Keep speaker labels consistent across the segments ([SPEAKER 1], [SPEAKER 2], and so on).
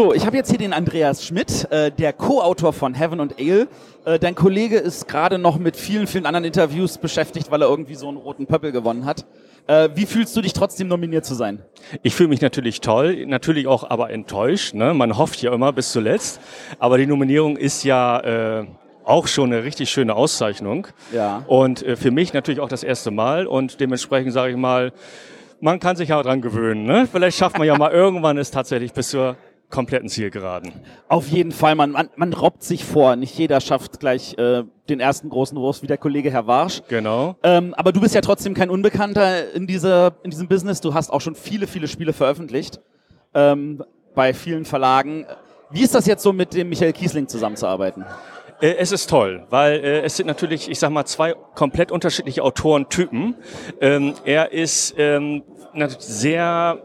[SPEAKER 1] So, ich habe jetzt hier den Andreas Schmidt, äh, der Co-Autor von Heaven and Ale. Äh, dein Kollege ist gerade noch mit vielen, vielen anderen Interviews beschäftigt, weil er irgendwie so einen roten Pöppel gewonnen hat. Äh, wie fühlst du dich trotzdem nominiert zu sein?
[SPEAKER 2] Ich fühle mich natürlich toll, natürlich auch aber enttäuscht. Ne? Man hofft ja immer bis zuletzt. Aber die Nominierung ist ja äh, auch schon eine richtig schöne Auszeichnung.
[SPEAKER 1] Ja.
[SPEAKER 2] Und äh, für mich natürlich auch das erste Mal. Und dementsprechend sage ich mal, man kann sich ja dran gewöhnen. Ne? Vielleicht schafft man ja mal irgendwann es tatsächlich bis zur kompletten Zielgeraden.
[SPEAKER 1] Auf jeden Fall, man, man, man robbt sich vor. Nicht jeder schafft gleich äh, den ersten großen Wurf wie der Kollege Herr Warsch.
[SPEAKER 2] Genau.
[SPEAKER 1] Ähm, aber du bist ja trotzdem kein Unbekannter in, dieser, in diesem Business. Du hast auch schon viele, viele Spiele veröffentlicht ähm, bei vielen Verlagen. Wie ist das jetzt so mit dem Michael Kiesling zusammenzuarbeiten?
[SPEAKER 2] Äh, es ist toll, weil äh, es sind natürlich, ich sag mal, zwei komplett unterschiedliche Autorentypen. Ähm, er ist ähm, sehr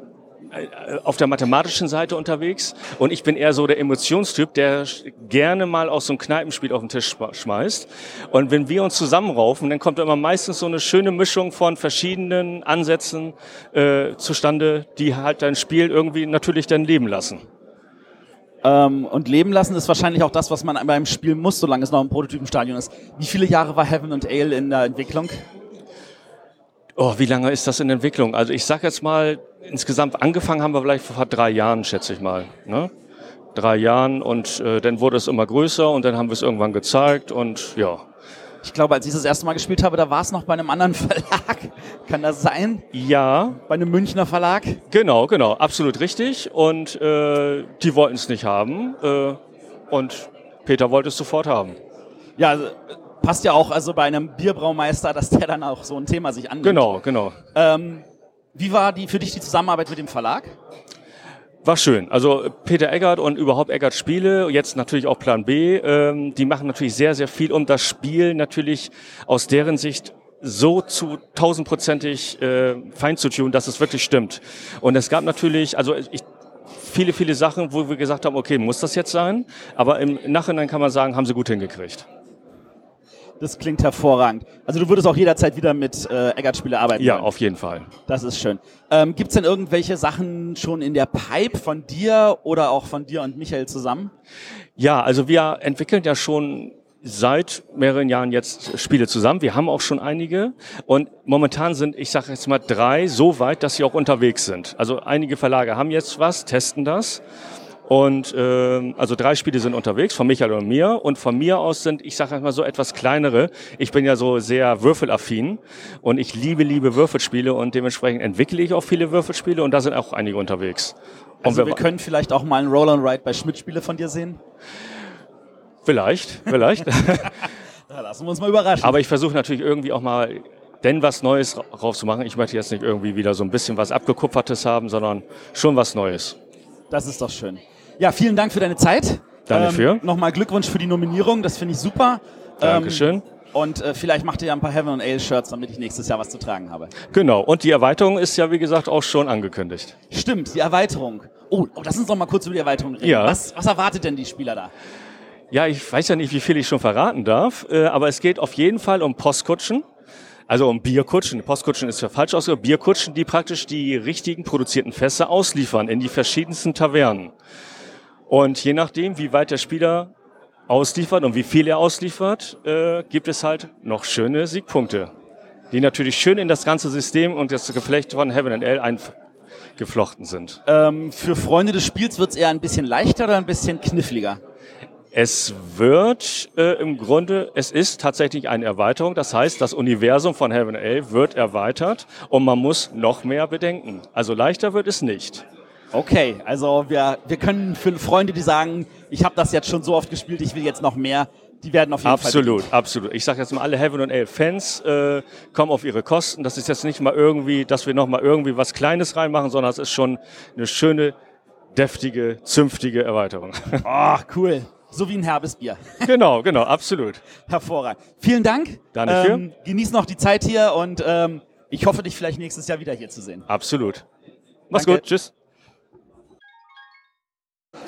[SPEAKER 2] auf der mathematischen Seite unterwegs und ich bin eher so der Emotionstyp, der gerne mal auch so ein Kneipenspiel auf den Tisch schmeißt. Und wenn wir uns zusammenraufen, dann kommt immer meistens so eine schöne Mischung von verschiedenen Ansätzen äh, zustande, die halt dein Spiel irgendwie natürlich dann leben lassen.
[SPEAKER 1] Ähm, und leben lassen ist wahrscheinlich auch das, was man beim Spiel muss, solange es noch im Prototypenstadion ist. Wie viele Jahre war Heaven and Ale in der Entwicklung?
[SPEAKER 2] Oh, wie lange ist das in Entwicklung? Also ich sag jetzt mal, insgesamt angefangen haben wir vielleicht vor drei Jahren, schätze ich mal. Ne? Drei Jahren und äh, dann wurde es immer größer und dann haben wir es irgendwann gezeigt und ja.
[SPEAKER 1] Ich glaube, als ich das erste Mal gespielt habe, da war es noch bei einem anderen Verlag. Kann das sein?
[SPEAKER 2] Ja.
[SPEAKER 1] Bei einem Münchner Verlag?
[SPEAKER 2] Genau, genau, absolut richtig. Und äh, die wollten es nicht haben. Äh, und Peter wollte es sofort haben.
[SPEAKER 1] Ja, also, passt ja auch also bei einem Bierbraumeister, dass der dann auch so ein Thema sich annimmt.
[SPEAKER 2] Genau, genau.
[SPEAKER 1] Ähm, wie war die für dich die Zusammenarbeit mit dem Verlag?
[SPEAKER 2] War schön. Also Peter Eggert und überhaupt Eggert Spiele, jetzt natürlich auch Plan B, ähm, die machen natürlich sehr, sehr viel, um das Spiel natürlich aus deren Sicht so zu tausendprozentig äh, fein zu tun, dass es wirklich stimmt. Und es gab natürlich, also ich, viele, viele Sachen, wo wir gesagt haben, okay, muss das jetzt sein? Aber im Nachhinein kann man sagen, haben sie gut hingekriegt.
[SPEAKER 1] Das klingt hervorragend. Also du würdest auch jederzeit wieder mit äh, Eggert-Spiele arbeiten.
[SPEAKER 2] Ja, wollen. auf jeden Fall.
[SPEAKER 1] Das ist schön. Ähm, Gibt es denn irgendwelche Sachen schon in der Pipe von dir oder auch von dir und Michael zusammen?
[SPEAKER 2] Ja, also wir entwickeln ja schon seit mehreren Jahren jetzt Spiele zusammen. Wir haben auch schon einige und momentan sind, ich sage jetzt mal, drei so weit, dass sie auch unterwegs sind. Also einige Verlage haben jetzt was, testen das und äh, also drei Spiele sind unterwegs, von Michael und mir. Und von mir aus sind, ich sage mal so etwas kleinere. Ich bin ja so sehr würfelaffin und ich liebe, liebe Würfelspiele und dementsprechend entwickle ich auch viele Würfelspiele und da sind auch einige unterwegs.
[SPEAKER 1] Also wir, wir, können vielleicht auch mal ein Roll and Ride bei Schmidt-Spiele von dir sehen?
[SPEAKER 2] Vielleicht, vielleicht.
[SPEAKER 1] da lassen wir uns mal überraschen.
[SPEAKER 2] Aber ich versuche natürlich irgendwie auch mal denn was Neues rauszumachen. Ich möchte jetzt nicht irgendwie wieder so ein bisschen was abgekupfertes haben, sondern schon was Neues.
[SPEAKER 1] Das ist doch schön. Ja, vielen Dank für deine Zeit.
[SPEAKER 2] Danke für. Ähm,
[SPEAKER 1] Nochmal Glückwunsch für die Nominierung, das finde ich super.
[SPEAKER 2] Dankeschön. Ähm,
[SPEAKER 1] und äh, vielleicht macht ihr ja ein paar Heaven and Ale Shirts, damit ich nächstes Jahr was zu tragen habe.
[SPEAKER 2] Genau. Und die Erweiterung ist ja, wie gesagt, auch schon angekündigt.
[SPEAKER 1] Stimmt, die Erweiterung. Oh, oh lass uns doch mal kurz über die Erweiterung reden.
[SPEAKER 2] Ja.
[SPEAKER 1] Was, was erwartet denn die Spieler da?
[SPEAKER 2] Ja, ich weiß ja nicht, wie viel ich schon verraten darf, äh, aber es geht auf jeden Fall um Postkutschen. Also um Bierkutschen. Postkutschen ist ja falsch ausgedrückt. Bierkutschen, die praktisch die richtigen produzierten Fässer ausliefern in die verschiedensten Tavernen. Und je nachdem, wie weit der Spieler ausliefert und wie viel er ausliefert, äh, gibt es halt noch schöne Siegpunkte, die natürlich schön in das ganze System und das Geflecht von Heaven and L eingeflochten sind.
[SPEAKER 1] Ähm, für Freunde des Spiels wird es eher ein bisschen leichter oder ein bisschen kniffliger?
[SPEAKER 2] Es wird äh, im Grunde, es ist tatsächlich eine Erweiterung. Das heißt, das Universum von Heaven L wird erweitert und man muss noch mehr bedenken. Also leichter wird es nicht.
[SPEAKER 1] Okay, also wir, wir können für Freunde, die sagen, ich habe das jetzt schon so oft gespielt, ich will jetzt noch mehr, die werden auf jeden
[SPEAKER 2] absolut,
[SPEAKER 1] Fall.
[SPEAKER 2] Absolut, absolut. Ich sage jetzt mal, alle Heaven and Ale Fans äh, kommen auf ihre Kosten. Das ist jetzt nicht mal irgendwie, dass wir noch mal irgendwie was Kleines reinmachen, sondern es ist schon eine schöne, deftige, zünftige Erweiterung.
[SPEAKER 1] Ach, cool. So wie ein herbes Bier.
[SPEAKER 2] genau, genau, absolut.
[SPEAKER 1] Hervorragend. Vielen Dank.
[SPEAKER 2] Danke.
[SPEAKER 1] Ähm, genieß noch die Zeit hier und ähm, ich hoffe, dich vielleicht nächstes Jahr wieder hier zu sehen.
[SPEAKER 2] Absolut. Mach's Danke. gut. Tschüss.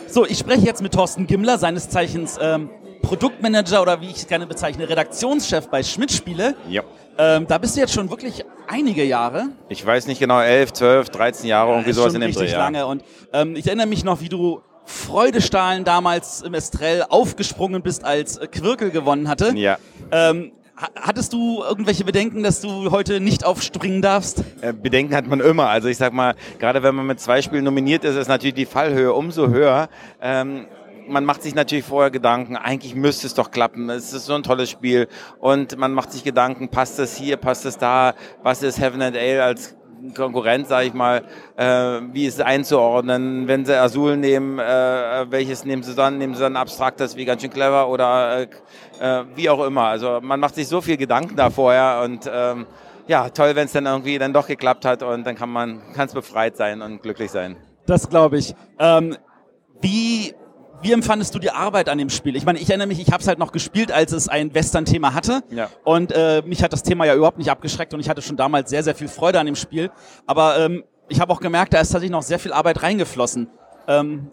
[SPEAKER 1] So, ich spreche jetzt mit Thorsten Gimmler, seines Zeichens ähm, Produktmanager oder wie ich es gerne bezeichne, Redaktionschef bei Schmidt Spiele.
[SPEAKER 3] Ja.
[SPEAKER 1] Ähm, da bist du jetzt schon wirklich einige Jahre.
[SPEAKER 3] Ich weiß nicht genau, elf, zwölf, dreizehn Jahre, irgendwie sowas in dem
[SPEAKER 1] Dreh. Ja. lange. Und ähm, ich erinnere mich noch, wie du Freudestahlen damals im Estrell aufgesprungen bist, als Quirkel gewonnen hatte.
[SPEAKER 3] Ja.
[SPEAKER 1] Ähm, Hattest du irgendwelche Bedenken, dass du heute nicht aufspringen darfst?
[SPEAKER 3] Äh, Bedenken hat man immer. Also ich sag mal, gerade wenn man mit zwei Spielen nominiert ist, ist natürlich die Fallhöhe umso höher. Ähm, man macht sich natürlich vorher Gedanken, eigentlich müsste es doch klappen. Es ist so ein tolles Spiel. Und man macht sich Gedanken, passt es hier, passt es da, was ist Heaven and Ale als Konkurrent, sage ich mal, äh, wie ist es einzuordnen? Wenn sie Azul nehmen, äh, welches nehmen sie dann? Nehmen sie dann abstraktes wie ganz schön clever oder äh, äh, wie auch immer. Also man macht sich so viel Gedanken da vorher und ähm, ja, toll, wenn es dann irgendwie dann doch geklappt hat und dann kann man ganz befreit sein und glücklich sein.
[SPEAKER 1] Das glaube ich. Ähm, wie wie empfandest du die Arbeit an dem Spiel? Ich meine, ich erinnere mich, ich habe es halt noch gespielt, als es ein Western-Thema hatte.
[SPEAKER 3] Ja.
[SPEAKER 1] Und äh, mich hat das Thema ja überhaupt nicht abgeschreckt und ich hatte schon damals sehr, sehr viel Freude an dem Spiel. Aber ähm, ich habe auch gemerkt, da ist tatsächlich noch sehr viel Arbeit reingeflossen. Ähm,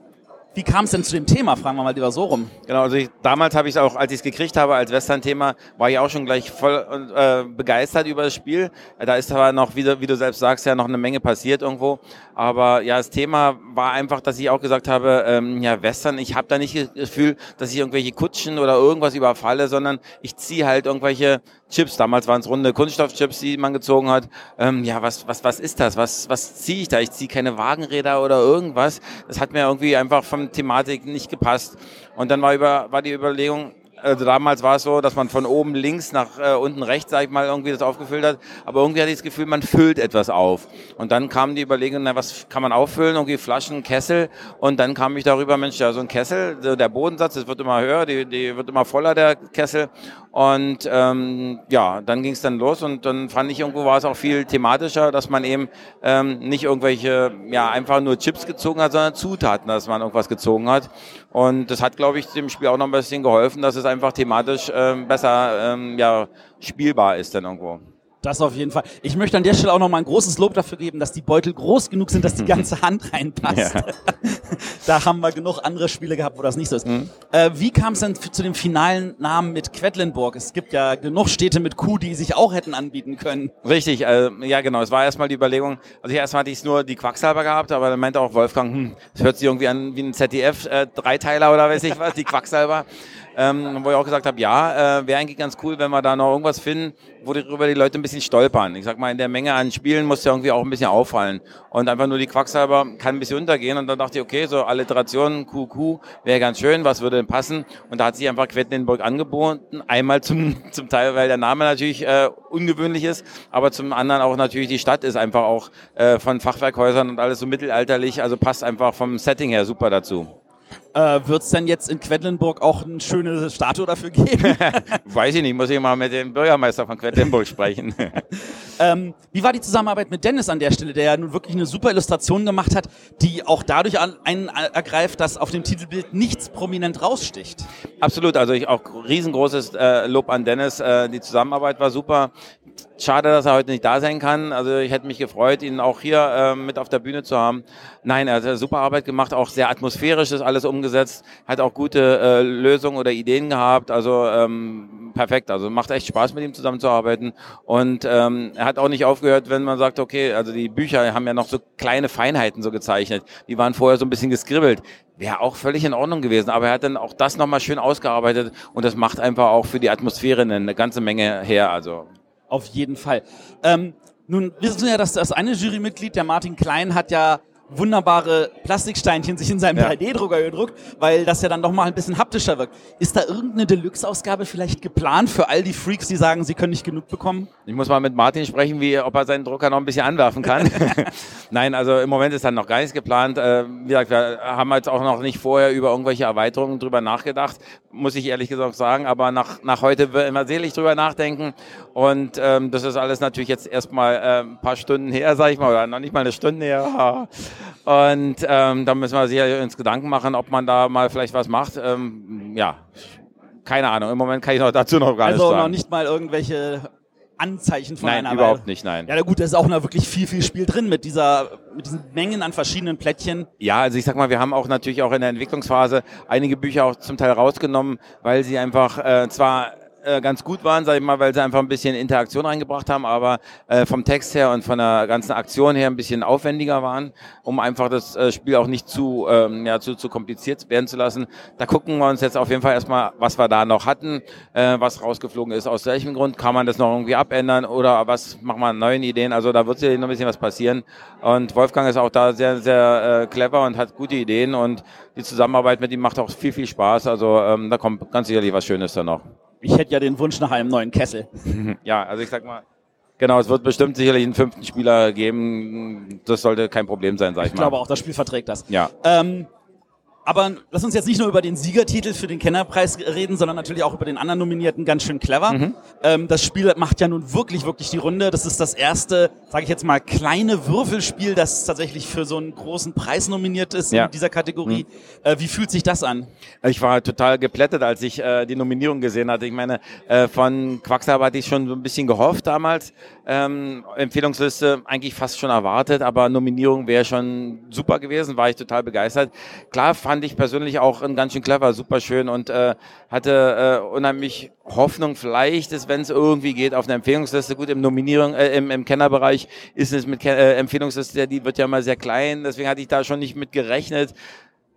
[SPEAKER 1] wie kam es denn zu dem Thema? Fragen wir mal lieber so rum.
[SPEAKER 3] Genau, also ich, damals habe ich es auch, als ich es gekriegt habe als Western-Thema, war ich auch schon gleich voll äh, begeistert über das Spiel. Da ist aber noch, wie du, wie du selbst sagst, ja noch eine Menge passiert irgendwo. Aber ja, das Thema war einfach, dass ich auch gesagt habe, ähm, ja, Western, ich habe da nicht das Gefühl, dass ich irgendwelche Kutschen oder irgendwas überfalle, sondern ich ziehe halt irgendwelche Chips. Damals waren es runde Kunststoffchips, die man gezogen hat. Ähm, ja, was, was, was ist das? Was, was ziehe ich da? Ich ziehe keine Wagenräder oder irgendwas. Das hat mir irgendwie einfach vom Thematik nicht gepasst. Und dann war, über, war die Überlegung, also damals war es so, dass man von oben links nach äh, unten rechts, sag ich mal, irgendwie das aufgefüllt hat. Aber irgendwie hatte ich das Gefühl, man füllt etwas auf. Und dann kam die Überlegung, na, was kann man auffüllen? Irgendwie Flaschen, Kessel. Und dann kam ich darüber, Mensch, ja, so ein Kessel, der Bodensatz, das wird immer höher, die, die wird immer voller, der Kessel. Und ähm, ja, dann ging es dann los und dann fand ich irgendwo war es auch viel thematischer, dass man eben ähm, nicht irgendwelche, ja, einfach nur Chips gezogen hat, sondern Zutaten, dass man irgendwas gezogen hat. Und das hat, glaube ich, dem Spiel auch noch ein bisschen geholfen, dass es einfach thematisch ähm, besser ähm, ja, spielbar ist dann irgendwo.
[SPEAKER 1] Das auf jeden Fall. Ich möchte an der Stelle auch noch mal ein großes Lob dafür geben, dass die Beutel groß genug sind, dass die ganze Hand reinpasst. Ja. da haben wir genug andere Spiele gehabt, wo das nicht so ist. Mhm. Äh, wie kam es denn zu dem finalen Namen mit Quedlinburg? Es gibt ja genug Städte mit Q, die sich auch hätten anbieten können.
[SPEAKER 3] Richtig, äh, ja genau. Es war erstmal die Überlegung, also erstmal hatte ich es nur die Quacksalber gehabt, aber dann meinte auch Wolfgang, hm, das hört sich irgendwie an wie ein ZDF-Dreiteiler äh, oder weiß ich was, die Quacksalber ähm, wo ich auch gesagt habe, ja, äh, wäre eigentlich ganz cool, wenn wir da noch irgendwas finden, wo darüber die Leute ein bisschen stolpern. Ich sag mal, in der Menge an Spielen muss ja irgendwie auch ein bisschen auffallen. Und einfach nur die Quacksalber kann ein bisschen untergehen. Und dann dachte ich, okay, so Alliterationen, QQ, wäre ganz schön, was würde denn passen? Und da hat sich einfach Quedlinburg angeboten. Einmal zum, zum Teil, weil der Name natürlich äh, ungewöhnlich ist, aber zum anderen auch natürlich die Stadt ist einfach auch äh, von Fachwerkhäusern und alles so mittelalterlich, also passt einfach vom Setting her super dazu.
[SPEAKER 1] Äh, Wird es denn jetzt in Quedlinburg auch eine schöne Statue dafür geben?
[SPEAKER 3] Weiß ich nicht, muss ich mal mit dem Bürgermeister von Quedlinburg sprechen.
[SPEAKER 1] ähm, wie war die Zusammenarbeit mit Dennis an der Stelle, der ja nun wirklich eine super Illustration gemacht hat, die auch dadurch einen ergreift, dass auf dem Titelbild nichts prominent raussticht?
[SPEAKER 3] Absolut, also ich auch riesengroßes äh, Lob an Dennis. Äh, die Zusammenarbeit war super. Schade, dass er heute nicht da sein kann. Also ich hätte mich gefreut, ihn auch hier äh, mit auf der Bühne zu haben. Nein, er hat super Arbeit gemacht, auch sehr atmosphärisch ist alles umgesetzt, hat auch gute äh, Lösungen oder Ideen gehabt. Also ähm, perfekt. Also macht echt Spaß, mit ihm zusammenzuarbeiten. Und ähm, er hat auch nicht aufgehört, wenn man sagt, okay, also die Bücher haben ja noch so kleine Feinheiten so gezeichnet. Die waren vorher so ein bisschen geskribbelt wäre auch völlig in Ordnung gewesen. Aber er hat dann auch das nochmal schön ausgearbeitet und das macht einfach auch für die Atmosphäre eine ganze Menge her. Also
[SPEAKER 1] auf jeden Fall. Ähm, nun wissen wir ja, dass das eine Jurymitglied, der Martin Klein, hat ja wunderbare Plastiksteinchen sich in seinem ja. 3D-Drucker gedruckt, weil das ja dann doch mal ein bisschen haptischer wirkt. Ist da irgendeine Deluxe-Ausgabe vielleicht geplant für all die Freaks, die sagen, sie können nicht genug bekommen?
[SPEAKER 3] Ich muss mal mit Martin sprechen, wie, ob er seinen Drucker noch ein bisschen anwerfen kann. Nein, also im Moment ist dann noch gar nichts geplant. Äh, wie gesagt, wir haben jetzt auch noch nicht vorher über irgendwelche Erweiterungen drüber nachgedacht, muss ich ehrlich gesagt sagen, aber nach, nach heute wird immer selig drüber nachdenken und ähm, das ist alles natürlich jetzt erstmal äh, ein paar Stunden her, sage ich mal, oder noch nicht mal eine Stunde her. Und ähm, da müssen wir sicher uns Gedanken machen, ob man da mal vielleicht was macht. Ähm, ja, keine Ahnung. Im Moment kann ich noch dazu noch gar
[SPEAKER 1] also
[SPEAKER 3] nichts sagen.
[SPEAKER 1] Also noch nicht mal irgendwelche Anzeichen von
[SPEAKER 3] nein,
[SPEAKER 1] einer
[SPEAKER 3] überhaupt Weile. nicht, nein.
[SPEAKER 1] Ja, gut, da ist auch noch wirklich viel, viel Spiel drin mit dieser, mit diesen Mengen an verschiedenen Plättchen.
[SPEAKER 3] Ja, also ich sag mal, wir haben auch natürlich auch in der Entwicklungsphase einige Bücher auch zum Teil rausgenommen, weil sie einfach äh, zwar äh, ganz gut waren, sag ich mal, weil sie einfach ein bisschen Interaktion reingebracht haben, aber äh, vom Text her und von der ganzen Aktion her ein bisschen aufwendiger waren, um einfach das äh, Spiel auch nicht zu, ähm, ja, zu, zu kompliziert werden zu lassen. Da gucken wir uns jetzt auf jeden Fall erstmal, was wir da noch hatten, äh, was rausgeflogen ist, aus welchem Grund, kann man das noch irgendwie abändern oder was machen wir neuen Ideen, also da wird sicherlich noch ein bisschen was passieren und Wolfgang ist auch da sehr, sehr äh, clever und hat gute Ideen und die Zusammenarbeit mit ihm macht auch viel, viel Spaß, also ähm, da kommt ganz sicherlich was Schönes da noch.
[SPEAKER 1] Ich hätte ja den Wunsch nach einem neuen Kessel.
[SPEAKER 3] ja, also ich sag mal, genau, es wird bestimmt sicherlich einen fünften Spieler geben. Das sollte kein Problem sein, sag ich,
[SPEAKER 1] ich mal. Ich glaube auch, das Spiel verträgt das.
[SPEAKER 3] Ja.
[SPEAKER 1] Ähm, aber lass uns jetzt nicht nur über den Siegertitel für den Kennerpreis reden, sondern natürlich auch über den anderen Nominierten ganz schön clever. Mhm. Ähm, das Spiel macht ja nun wirklich, wirklich die Runde. Das ist das erste, sage ich jetzt mal, kleine Würfelspiel, das tatsächlich für so einen großen Preis nominiert ist ja. in dieser Kategorie. Mhm. Äh, wie fühlt sich das an?
[SPEAKER 3] Ich war total geplättet, als ich äh, die Nominierung gesehen hatte. Ich meine, äh, von Quacksalber hatte ich schon so ein bisschen gehofft damals. Ähm, Empfehlungsliste eigentlich fast schon erwartet, aber Nominierung wäre schon super gewesen, war ich total begeistert. Klar fand ich persönlich auch ganz schön clever, super schön und äh, hatte äh, unheimlich Hoffnung. Vielleicht, dass wenn es irgendwie geht auf eine Empfehlungsliste, gut im Nominierung, äh, im, im Kennerbereich ist es mit äh, Empfehlungsliste, die wird ja mal sehr klein, deswegen hatte ich da schon nicht mit gerechnet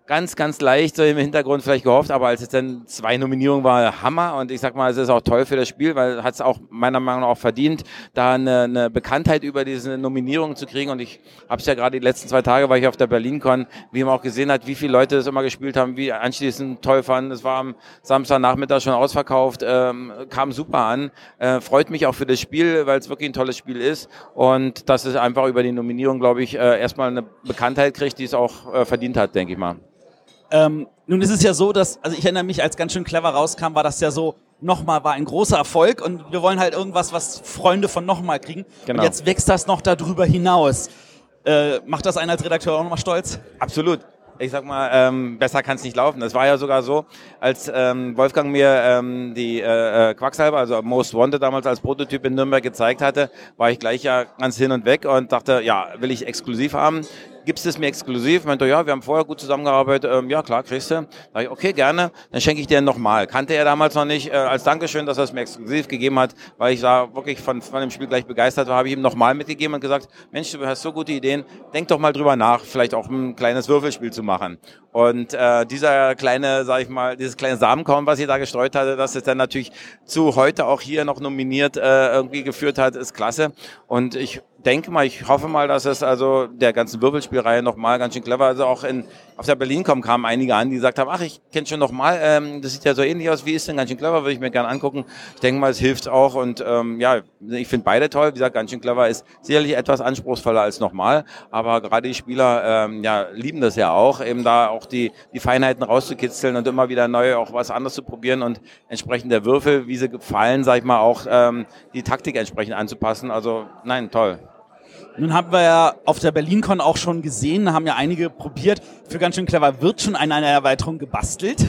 [SPEAKER 3] ganz, ganz leicht so im Hintergrund vielleicht gehofft, aber als es dann zwei Nominierungen war, Hammer. Und ich sag mal, es ist auch toll für das Spiel, weil hat es auch meiner Meinung nach auch verdient, da eine, eine Bekanntheit über diese Nominierung zu kriegen. Und ich habe es ja gerade die letzten zwei Tage, war ich auf der BerlinCon, wie man auch gesehen hat, wie viele Leute das immer gespielt haben, wie anschließend toll fanden, es war am Samstagnachmittag schon ausverkauft, ähm, kam super an, äh, freut mich auch für das Spiel, weil es wirklich ein tolles Spiel ist. Und dass es einfach über die Nominierung, glaube ich, äh, erstmal eine Bekanntheit kriegt, die es auch äh, verdient hat, denke ich mal.
[SPEAKER 1] Ähm, nun ist es ja so, dass, also ich erinnere mich, als ganz schön clever rauskam, war das ja so, nochmal war ein großer Erfolg und wir wollen halt irgendwas, was Freunde von nochmal kriegen. Genau. Und jetzt wächst das noch darüber hinaus. Äh, macht das einen als Redakteur auch nochmal stolz?
[SPEAKER 3] Absolut ich sag mal, ähm, besser kann es nicht laufen. Es war ja sogar so, als ähm, Wolfgang mir ähm, die äh, äh, Quacksalber, also Most Wanted damals als Prototyp in Nürnberg gezeigt hatte, war ich gleich ja ganz hin und weg und dachte, ja, will ich exklusiv haben gibst es mir exklusiv? Meinte, ja, wir haben vorher gut zusammengearbeitet. Ähm, ja, klar, kriegst du. Sag ich, okay, gerne. Dann schenke ich dir nochmal. Kannte er damals noch nicht. Äh, als Dankeschön, dass er es mir exklusiv gegeben hat, weil ich da wirklich von, von dem Spiel gleich begeistert war, habe ich ihm nochmal mitgegeben und gesagt, Mensch, du hast so gute Ideen. Denk doch mal drüber nach, vielleicht auch ein kleines Würfelspiel zu machen. Und äh, dieser kleine, sag ich mal, dieses kleine Samenkorn, was ich da gestreut hatte, dass es dann natürlich zu heute auch hier noch nominiert äh, irgendwie geführt hat, ist klasse. Und ich denke mal, ich hoffe mal, dass es also der ganzen Wirbelspielreihe nochmal ganz schön clever, also auch in, auf der BerlinCom kamen einige an, die gesagt haben, ach, ich kenne schon nochmal, ähm, das sieht ja so ähnlich aus, wie ist denn ganz schön clever, würde ich mir gerne angucken. Ich denke mal, es hilft auch und ähm, ja, ich finde beide toll, wie gesagt, ganz schön clever ist sicherlich etwas anspruchsvoller als nochmal, aber gerade die Spieler ähm, ja, lieben das ja auch, eben da auch die, die Feinheiten rauszukitzeln und immer wieder neu auch was anderes zu probieren und entsprechend der Würfel, wie sie gefallen, sag ich mal, auch ähm, die Taktik entsprechend anzupassen. Also nein, toll.
[SPEAKER 1] Nun haben wir ja auf der BerlinCon auch schon gesehen, haben ja einige probiert. Für ganz schön clever wird schon eine, eine Erweiterung gebastelt.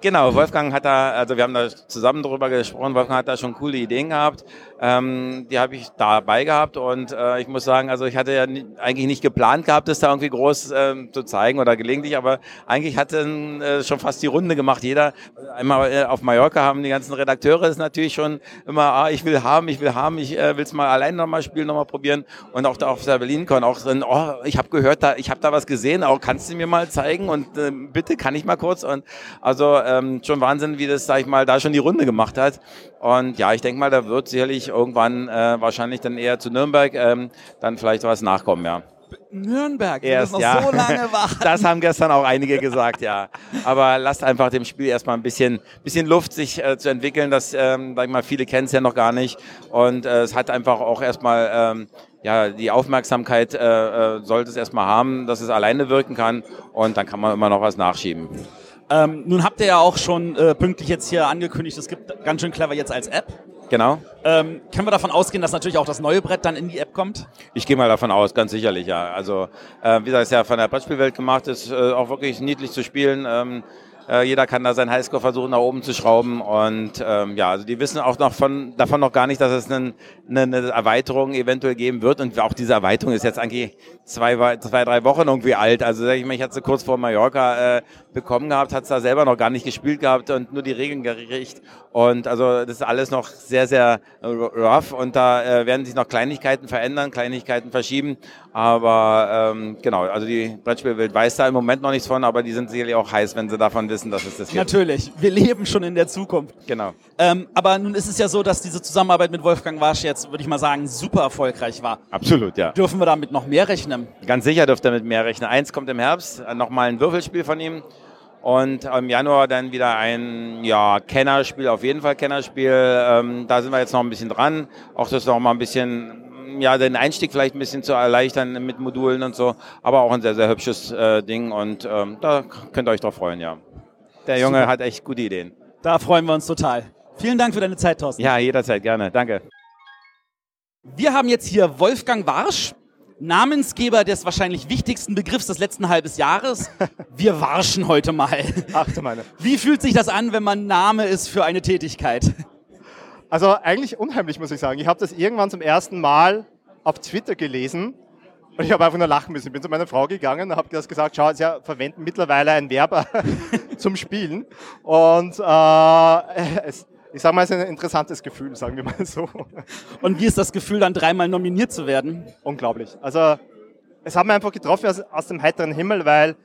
[SPEAKER 3] Genau, Wolfgang hat da, also wir haben da zusammen darüber gesprochen, Wolfgang hat da schon coole Ideen gehabt. Ähm, die habe ich dabei gehabt und äh, ich muss sagen, also ich hatte ja eigentlich nicht geplant gehabt, das da irgendwie groß ähm, zu zeigen oder gelegentlich, aber eigentlich hatte äh, schon fast die Runde gemacht. Jeder, einmal äh, auf Mallorca haben die ganzen Redakteure es natürlich schon immer, ah, ich will haben, ich will haben, ich äh, will es mal allein nochmal spielen, nochmal probieren und auch da auf der BerlinCon auch drin, oh, ich habe gehört, da, ich habe da was gesehen, auch kannst du mir mal zeigen und äh, bitte kann ich mal kurz und also ähm, schon Wahnsinn, wie das, sag ich mal, da schon die Runde gemacht hat und ja, ich denke mal, da wird sicherlich irgendwann äh, wahrscheinlich dann eher zu Nürnberg ähm, dann vielleicht was nachkommen, ja.
[SPEAKER 1] Nürnberg,
[SPEAKER 3] Erst, noch ja. so lange warten. Das haben gestern auch einige gesagt, ja. Aber lasst einfach dem Spiel erstmal ein bisschen, bisschen Luft, sich äh, zu entwickeln. Das, ähm, sag ich mal, viele kennen es ja noch gar nicht. Und äh, es hat einfach auch erstmal, ähm, ja, die Aufmerksamkeit äh, äh, sollte es erstmal haben, dass es alleine wirken kann. Und dann kann man immer noch was nachschieben.
[SPEAKER 1] Ähm, nun habt ihr ja auch schon äh, pünktlich jetzt hier angekündigt, es gibt ganz schön clever jetzt als App.
[SPEAKER 3] Genau.
[SPEAKER 1] Ähm, können wir davon ausgehen, dass natürlich auch das neue Brett dann in die App kommt?
[SPEAKER 3] Ich gehe mal davon aus, ganz sicherlich, ja. Also, äh, wie gesagt, ist ja von der Brettspielwelt gemacht, ist äh, auch wirklich niedlich zu spielen. Ähm, Äh, jeder kann da seinen Highscore versuchen, nach oben zu schrauben. Und ähm, ja, also die wissen auch noch von, davon noch gar nicht, dass es eine, eine Erweiterung eventuell geben wird. Und auch diese Erweiterung ist jetzt eigentlich zwei, zwei drei Wochen irgendwie alt. Also sag ich mal, ich hatte sie kurz vor Mallorca äh, bekommen gehabt, hat es da selber noch gar nicht gespielt gehabt und nur die Regeln gerichtet. Und also das ist alles noch sehr, sehr rough und da äh, werden sich noch Kleinigkeiten verändern, Kleinigkeiten verschieben. Aber ähm, genau, also die Brettspielwelt weiß da im Moment noch nichts von, aber die sind sicherlich auch heiß, wenn sie davon wissen, dass es das gibt.
[SPEAKER 1] Natürlich, wir leben schon in der Zukunft.
[SPEAKER 3] Genau.
[SPEAKER 1] Ähm, aber nun ist es ja so, dass diese Zusammenarbeit mit Wolfgang Warsch jetzt, würde ich mal sagen, super erfolgreich war.
[SPEAKER 3] Absolut, ja.
[SPEAKER 1] Dürfen wir damit noch mehr rechnen?
[SPEAKER 3] Ganz sicher dürft ihr mit mehr rechnen. Eins kommt im Herbst, äh, nochmal ein Würfelspiel von ihm. Und im Januar dann wieder ein ja, Kennerspiel, auf jeden Fall Kennerspiel. Ähm, da sind wir jetzt noch ein bisschen dran. Auch das noch mal ein bisschen, ja, den Einstieg vielleicht ein bisschen zu erleichtern mit Modulen und so. Aber auch ein sehr, sehr hübsches äh, Ding und ähm, da könnt ihr euch drauf freuen, ja. Der Junge Super. hat echt gute Ideen.
[SPEAKER 1] Da freuen wir uns total. Vielen Dank für deine Zeit, Thorsten.
[SPEAKER 3] Ja, jederzeit, gerne. Danke.
[SPEAKER 1] Wir haben jetzt hier Wolfgang Warsch, Namensgeber des wahrscheinlich wichtigsten Begriffs des letzten halbes Jahres. Wir warschen heute mal.
[SPEAKER 4] Ach du meine.
[SPEAKER 1] Wie fühlt sich das an, wenn man Name ist für eine Tätigkeit?
[SPEAKER 4] Also eigentlich unheimlich, muss ich sagen. Ich habe das irgendwann zum ersten Mal auf Twitter gelesen und ich habe einfach nur lachen müssen. Ich bin zu meiner Frau gegangen und habe das gesagt, schau, sie verwenden mittlerweile ein Werber zum Spielen. Und äh, es, ich sage mal, es ist ein interessantes Gefühl, sagen wir mal so.
[SPEAKER 1] Und wie ist das Gefühl, dann dreimal nominiert zu werden?
[SPEAKER 4] Unglaublich. Also es hat mich einfach getroffen aus, aus dem heiteren Himmel, weil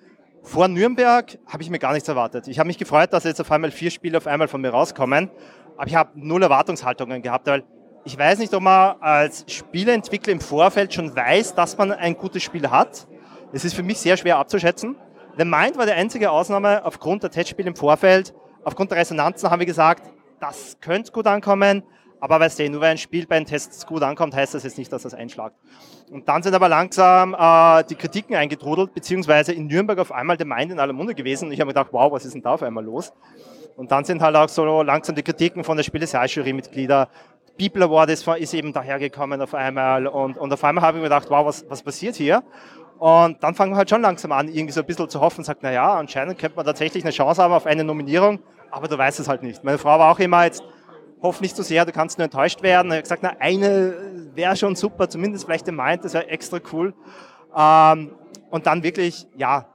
[SPEAKER 4] vor Nürnberg habe ich mir gar nichts erwartet. Ich habe mich gefreut, dass jetzt auf einmal vier Spiele auf einmal von mir rauskommen, aber ich habe null Erwartungshaltungen gehabt, weil ich weiß nicht, ob man als Spieleentwickler im Vorfeld schon weiß, dass man ein gutes Spiel hat. Es ist für mich sehr schwer abzuschätzen. The Mind war die einzige Ausnahme aufgrund der Testspiele im Vorfeld. Aufgrund der Resonanzen haben wir gesagt, das könnte gut ankommen, aber weißt du, nur weil ein Spiel bei den Tests gut ankommt, heißt das jetzt nicht, dass das einschlagt. Und dann sind aber langsam äh, die Kritiken eingetrudelt, beziehungsweise in Nürnberg auf einmal der Mind in aller Munde gewesen. Und ich habe mir gedacht, wow, was ist denn da auf einmal los? Und dann sind halt auch so langsam die Kritiken von der Spielesaal-Jury-Mitglieder. People Award ist, ist, eben dahergekommen auf einmal. Und, und auf einmal habe ich mir gedacht, wow, was, was passiert hier? Und dann fangen wir halt schon langsam an, irgendwie so ein bisschen zu hoffen, sagt, na ja, anscheinend könnte man tatsächlich eine Chance haben auf eine Nominierung aber du weißt es halt nicht. Meine Frau war auch immer jetzt, hoff nicht zu so sehr, du kannst nur enttäuscht werden. Ich habe gesagt, na, eine wäre schon super, zumindest vielleicht der meint, das wäre extra cool. Ähm, und dann wirklich, ja,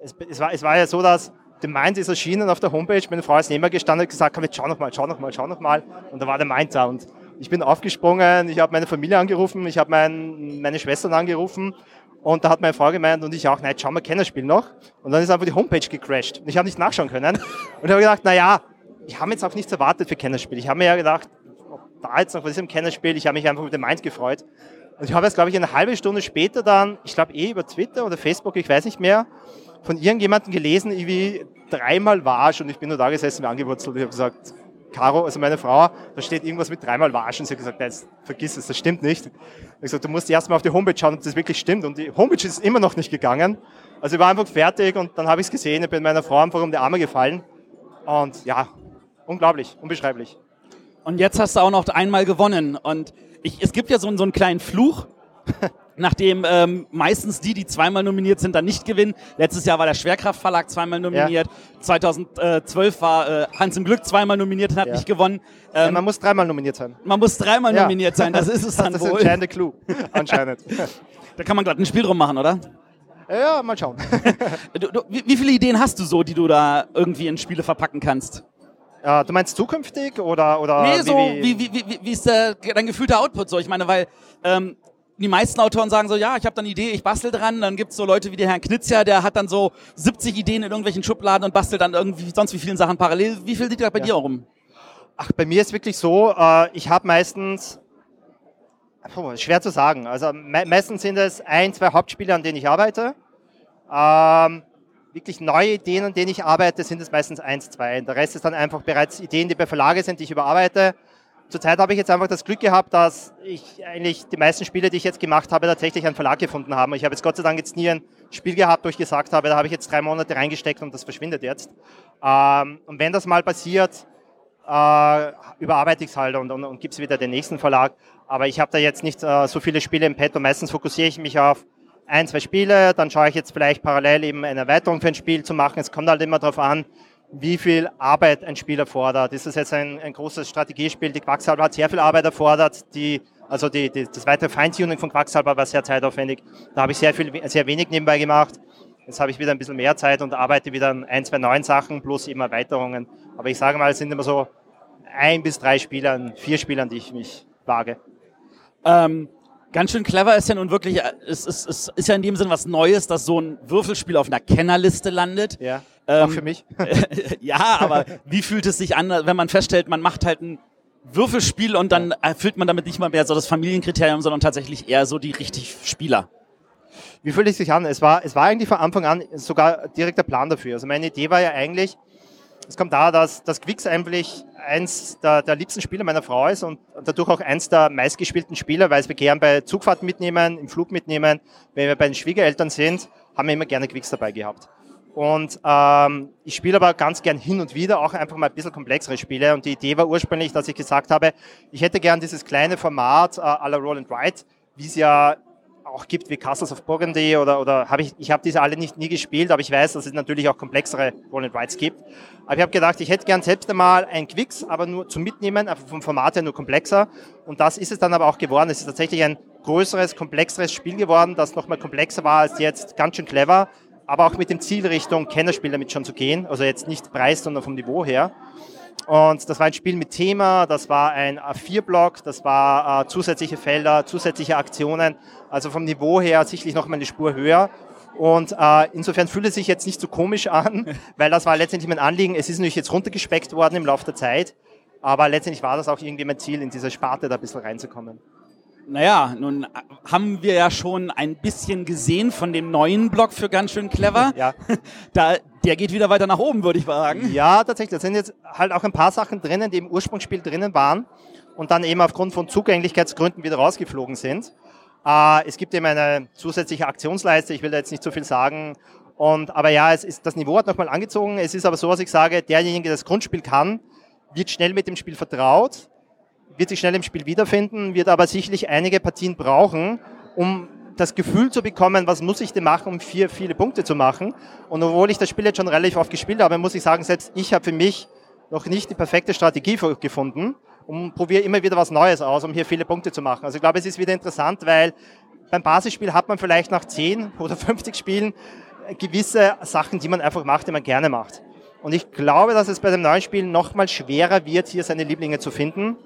[SPEAKER 4] es, es, war, es war ja so, dass der Mind ist erschienen auf der Homepage, meine Frau ist neben mir gestanden und gesagt, komm jetzt schau noch mal, schau noch mal, schau noch mal. Und da war der Mind da und ich bin aufgesprungen, ich habe meine Familie angerufen, ich habe mein, meine Schwestern angerufen und da hat meine Frau gemeint und ich auch, nein, schauen wir Kennerspiel noch. Und dann ist einfach die Homepage gecrashed. Und ich habe nicht nachschauen können. Und ich habe gedacht, na ja, ich habe jetzt auch nichts erwartet für Kennerspiel. Ich habe mir ja gedacht, da jetzt noch was ist im Kennerspiel, ich habe mich einfach mit dem Mind gefreut. Und ich habe jetzt, glaube ich, eine halbe Stunde später dann, ich glaube eh über Twitter oder Facebook, ich weiß nicht mehr, von irgendjemandem gelesen, wie dreimal warsch und ich bin nur da gesessen, mir angewurzelt. Ich habe gesagt, Caro, also meine Frau, da steht irgendwas mit dreimal waschen. Sie hat gesagt, nein, vergiss es, das stimmt nicht. Ich habe gesagt, du musst erstmal auf die Homepage schauen, ob das wirklich stimmt. Und die Homepage ist immer noch nicht gegangen. Also ich war einfach fertig und dann habe ich es gesehen, ich bin meiner Frau einfach um die Arme gefallen. Und ja, unglaublich, unbeschreiblich.
[SPEAKER 1] Und jetzt hast du auch noch einmal gewonnen. Und ich, es gibt ja so, so einen kleinen Fluch, nachdem ähm, meistens die, die zweimal nominiert sind, dann nicht gewinnen. Letztes Jahr war der Schwerkraftverlag zweimal nominiert. Ja. 2012 war äh, Hans im Glück zweimal nominiert und hat ja. nicht gewonnen.
[SPEAKER 4] Ähm, ja, man muss dreimal nominiert sein.
[SPEAKER 1] Man muss dreimal nominiert sein, das ist es dann
[SPEAKER 4] das
[SPEAKER 1] wohl.
[SPEAKER 4] Das ist ein Clou, anscheinend.
[SPEAKER 1] da kann man gerade ein Spiel drum machen, oder?
[SPEAKER 4] Ja, mal schauen.
[SPEAKER 1] du, du, wie, wie viele Ideen hast du so, die du da irgendwie in Spiele verpacken kannst?
[SPEAKER 4] Ja, du meinst zukünftig oder oder
[SPEAKER 1] nee, so wie, wie, wie, wie, wie ist der, dein gefühlter Output so? Ich meine, weil ähm, die meisten Autoren sagen so, ja, ich habe dann eine Idee, ich bastel dran. Dann gibt's so Leute wie der Herrn Knizia, der hat dann so 70 Ideen in irgendwelchen Schubladen und bastelt dann irgendwie sonst wie vielen Sachen parallel. Wie viel sieht da bei ja. dir rum?
[SPEAKER 4] Ach, bei mir ist wirklich so, äh, ich habe meistens, puh, schwer zu sagen, also me meistens sind es ein, zwei Hauptspiele, an denen ich arbeite. Ähm, wirklich neue Ideen, an denen ich arbeite, sind es meistens eins, zwei. Der Rest ist dann einfach bereits Ideen, die bei Verlage sind, die ich überarbeite Zurzeit habe ich jetzt einfach das Glück gehabt, dass ich eigentlich die meisten Spiele, die ich jetzt gemacht habe, tatsächlich einen Verlag gefunden habe. Ich habe jetzt Gott sei Dank jetzt nie ein Spiel gehabt, wo ich gesagt habe, da habe ich jetzt drei Monate reingesteckt und das verschwindet jetzt. Ähm, und wenn das mal passiert, äh, überarbeite ich es halt und, und, und gebe es wieder den nächsten Verlag. Aber ich habe da jetzt nicht äh, so viele Spiele im Petto. Meistens fokussiere ich mich auf ein, zwei Spiele, dann schaue ich jetzt vielleicht parallel eben eine Erweiterung für ein Spiel zu machen. Es kommt halt immer darauf an, wie viel Arbeit ein Spieler fordert. Ist das jetzt ein, ein großes Strategiespiel? Die Quacksalber hat sehr viel Arbeit erfordert. Die, also die, die, das weitere Feintuning von Quacksalber war sehr zeitaufwendig. Da habe ich sehr, viel, sehr wenig nebenbei gemacht. Jetzt habe ich wieder ein bisschen mehr Zeit und arbeite wieder an ein, zwei neuen Sachen plus eben Erweiterungen. Aber ich sage mal, es sind immer so ein bis drei Spielern, vier Spielern, die ich mich wage.
[SPEAKER 1] Ähm, ganz schön clever ist ja nun wirklich, es ist, ist, ist ja in dem Sinn was Neues, dass so ein Würfelspiel auf einer Kennerliste landet.
[SPEAKER 4] Ja,
[SPEAKER 1] Ähm,
[SPEAKER 4] auch für mich.
[SPEAKER 1] ja, aber wie fühlt es sich an, wenn man feststellt, man macht halt ein Würfelspiel und dann erfüllt man damit nicht mal mehr so das Familienkriterium, sondern tatsächlich eher so die richtig Spieler.
[SPEAKER 4] Wie fühlt es sich an? Es war, es war eigentlich von Anfang an sogar direkt der Plan dafür. Also meine Idee war ja eigentlich, es kommt da, dass das Quicks eigentlich eins der, der liebsten Spiele meiner Frau ist und dadurch auch eins der meistgespielten Spiele, weil wir gern bei Zugfahrten mitnehmen, im Flug mitnehmen. Wenn wir bei den Schwiegereltern sind, haben wir immer gerne Quicks dabei gehabt. Und ähm, ich spiele aber ganz gern hin und wieder auch einfach mal ein bisschen komplexere Spiele. Und die Idee war ursprünglich, dass ich gesagt habe, ich hätte gern dieses kleine Format äh, à la Roll and Write, wie es ja auch gibt wie Castles of Burgundy oder, oder habe ich, ich habe diese alle nicht nie gespielt, aber ich weiß, dass es natürlich auch komplexere Roll and Rights gibt. Aber ich habe gedacht, ich hätte gern selbst einmal ein Quicks, aber nur zum Mitnehmen, einfach vom Format her nur komplexer. Und das ist es dann aber auch geworden. Es ist tatsächlich ein größeres, komplexeres Spiel geworden, das nochmal komplexer war als jetzt, ganz schön clever, aber auch mit dem Ziel Richtung Kennerspiel damit schon zu gehen. Also jetzt nicht Preis, sondern vom Niveau her. Und das war ein Spiel mit Thema, das war ein A4-Block, das war äh, zusätzliche Felder, zusätzliche Aktionen. Also vom Niveau her sicherlich noch mal eine Spur höher. Und äh, insofern fühlt es sich jetzt nicht so komisch an, weil das war letztendlich mein Anliegen. Es ist natürlich jetzt runtergespeckt worden im Laufe der Zeit, aber letztendlich war das auch irgendwie mein Ziel, in diese Sparte da ein bisschen reinzukommen.
[SPEAKER 1] Naja, nun haben wir ja schon ein bisschen gesehen von dem neuen Blog für ganz schön clever.
[SPEAKER 4] Ja.
[SPEAKER 1] Da, der geht wieder weiter nach oben, würde ich sagen.
[SPEAKER 4] Ja, tatsächlich. Da sind jetzt halt auch ein paar Sachen drinnen, die im Ursprungsspiel drinnen waren und dann eben aufgrund von Zugänglichkeitsgründen wieder rausgeflogen sind. Äh, es gibt eben eine zusätzliche Aktionsleiste, ich will da jetzt nicht so viel sagen. Und, aber ja, es ist, das Niveau hat nochmal angezogen. Es ist aber so, dass ich sage, derjenige, der das Grundspiel kann, wird schnell mit dem Spiel vertraut, wird sich schnell im Spiel wiederfinden, wird aber sicherlich einige Partien brauchen, um das Gefühl zu bekommen, was muss ich denn machen, um vier, viele Punkte zu machen. Und obwohl ich das Spiel jetzt schon relativ oft gespielt habe, muss ich sagen, selbst ich habe für mich noch nicht die perfekte Strategie gefunden und probiere immer wieder was Neues aus, um hier viele Punkte zu machen. Also ich glaube, es ist wieder interessant, weil beim Basisspiel hat man vielleicht nach 10 oder 50 Spielen gewisse Sachen, die man einfach macht, die man gerne macht. Und ich glaube, dass es bei dem neuen Spiel noch mal schwerer wird, hier seine Lieblinge zu finden.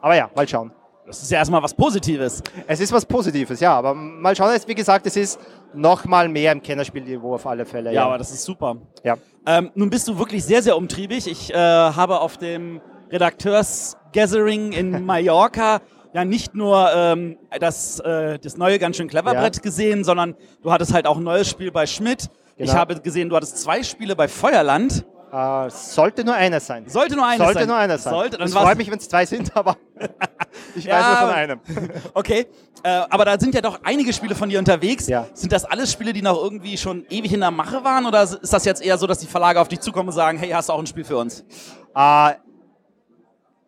[SPEAKER 4] Aber ja, mal schauen.
[SPEAKER 1] Das ist ja erstmal was Positives.
[SPEAKER 4] Es ist was Positives, ja, aber mal schauen, wie gesagt, es ist noch mal mehr im Kennerspielniveau auf alle Fälle.
[SPEAKER 1] Ja, aber das ist super.
[SPEAKER 4] Ja.
[SPEAKER 1] Ähm, nun bist du wirklich sehr, sehr umtriebig. Ich äh, habe auf dem Redakteurs-Gathering in Mallorca ja nicht nur ähm, das, äh, das neue ganz schön clever
[SPEAKER 4] Ja.
[SPEAKER 1] Brett gesehen, sondern du hattest halt auch ein neues Spiel bei Schmidt. Ich
[SPEAKER 4] Genau.
[SPEAKER 1] habe gesehen, du hattest zwei Spiele bei Feuerland.
[SPEAKER 4] Äh, sollte nur eines sein.
[SPEAKER 1] Sollte nur eines
[SPEAKER 4] sollte
[SPEAKER 1] sein.
[SPEAKER 4] nur eines sein.
[SPEAKER 1] Sollte, dann war's-
[SPEAKER 4] freut mich, wenn es zwei sind, aber ich
[SPEAKER 1] Ja,
[SPEAKER 4] weiß nur von einem.
[SPEAKER 1] Okay, äh, aber da sind ja doch einige Spiele von dir unterwegs.
[SPEAKER 4] Ja.
[SPEAKER 1] Sind das alles Spiele, die noch irgendwie schon ewig in der Mache waren? Oder ist das jetzt eher so, dass die Verlage auf dich zukommen und sagen, hey, hast du auch ein Spiel für uns?
[SPEAKER 4] Äh,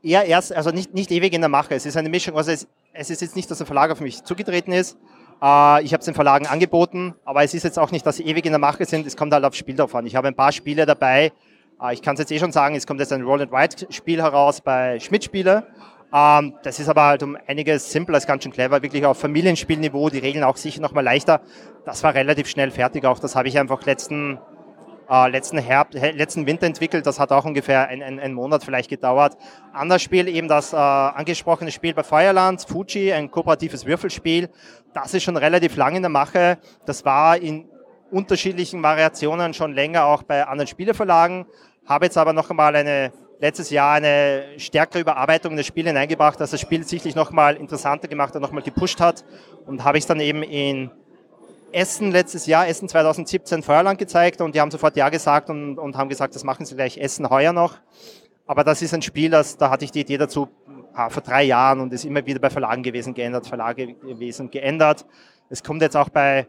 [SPEAKER 4] eher erst, also nicht, nicht ewig in der Mache. Es ist eine Mischung. Also es, es ist jetzt nicht, dass der Verlag auf mich zugetreten ist. Äh, ich habe es den Verlagen angeboten, aber es ist jetzt auch nicht, dass sie ewig in der Mache sind. Es kommt halt aufs Spiel drauf an. Ich habe ein paar Spiele dabei. Äh, ich kann es jetzt eh schon sagen, es kommt jetzt ein Roll and Write Spiel heraus bei Schmidt Spiele. Ähm, das ist aber halt um einiges simpler, ist ganz schön clever, wirklich auf Familienspielniveau, die Regeln auch sicher nochmal leichter. Das war relativ schnell fertig auch. Das habe ich einfach letzten äh, letzten, Herbst, he- letzten Winter entwickelt. Das hat auch ungefähr ein, ein, einen Monat vielleicht gedauert. Anderes Spiel, eben das äh, angesprochene Spiel bei Feuerland, Fuji, ein kooperatives Würfelspiel. Das ist schon relativ lang in der Mache. Das war in unterschiedlichen Variationen schon länger auch bei anderen Spieleverlagen. Habe jetzt aber noch einmal eine letztes Jahr eine stärkere Überarbeitung in das Spiel hineingebracht, dass das Spiel sicherlich noch mal interessanter gemacht und noch mal gepusht hat. Und habe ich es dann eben in Essen letztes Jahr, Essen 2017 Feuerland gezeigt und die haben sofort Ja gesagt und, und haben gesagt, das machen sie gleich Essen heuer noch. Aber das ist ein Spiel, das, da hatte ich die Idee dazu ah, vor drei Jahren und ist immer wieder bei Verlagen gewesen, geändert, Verlage gewesen, geändert. Es kommt jetzt auch bei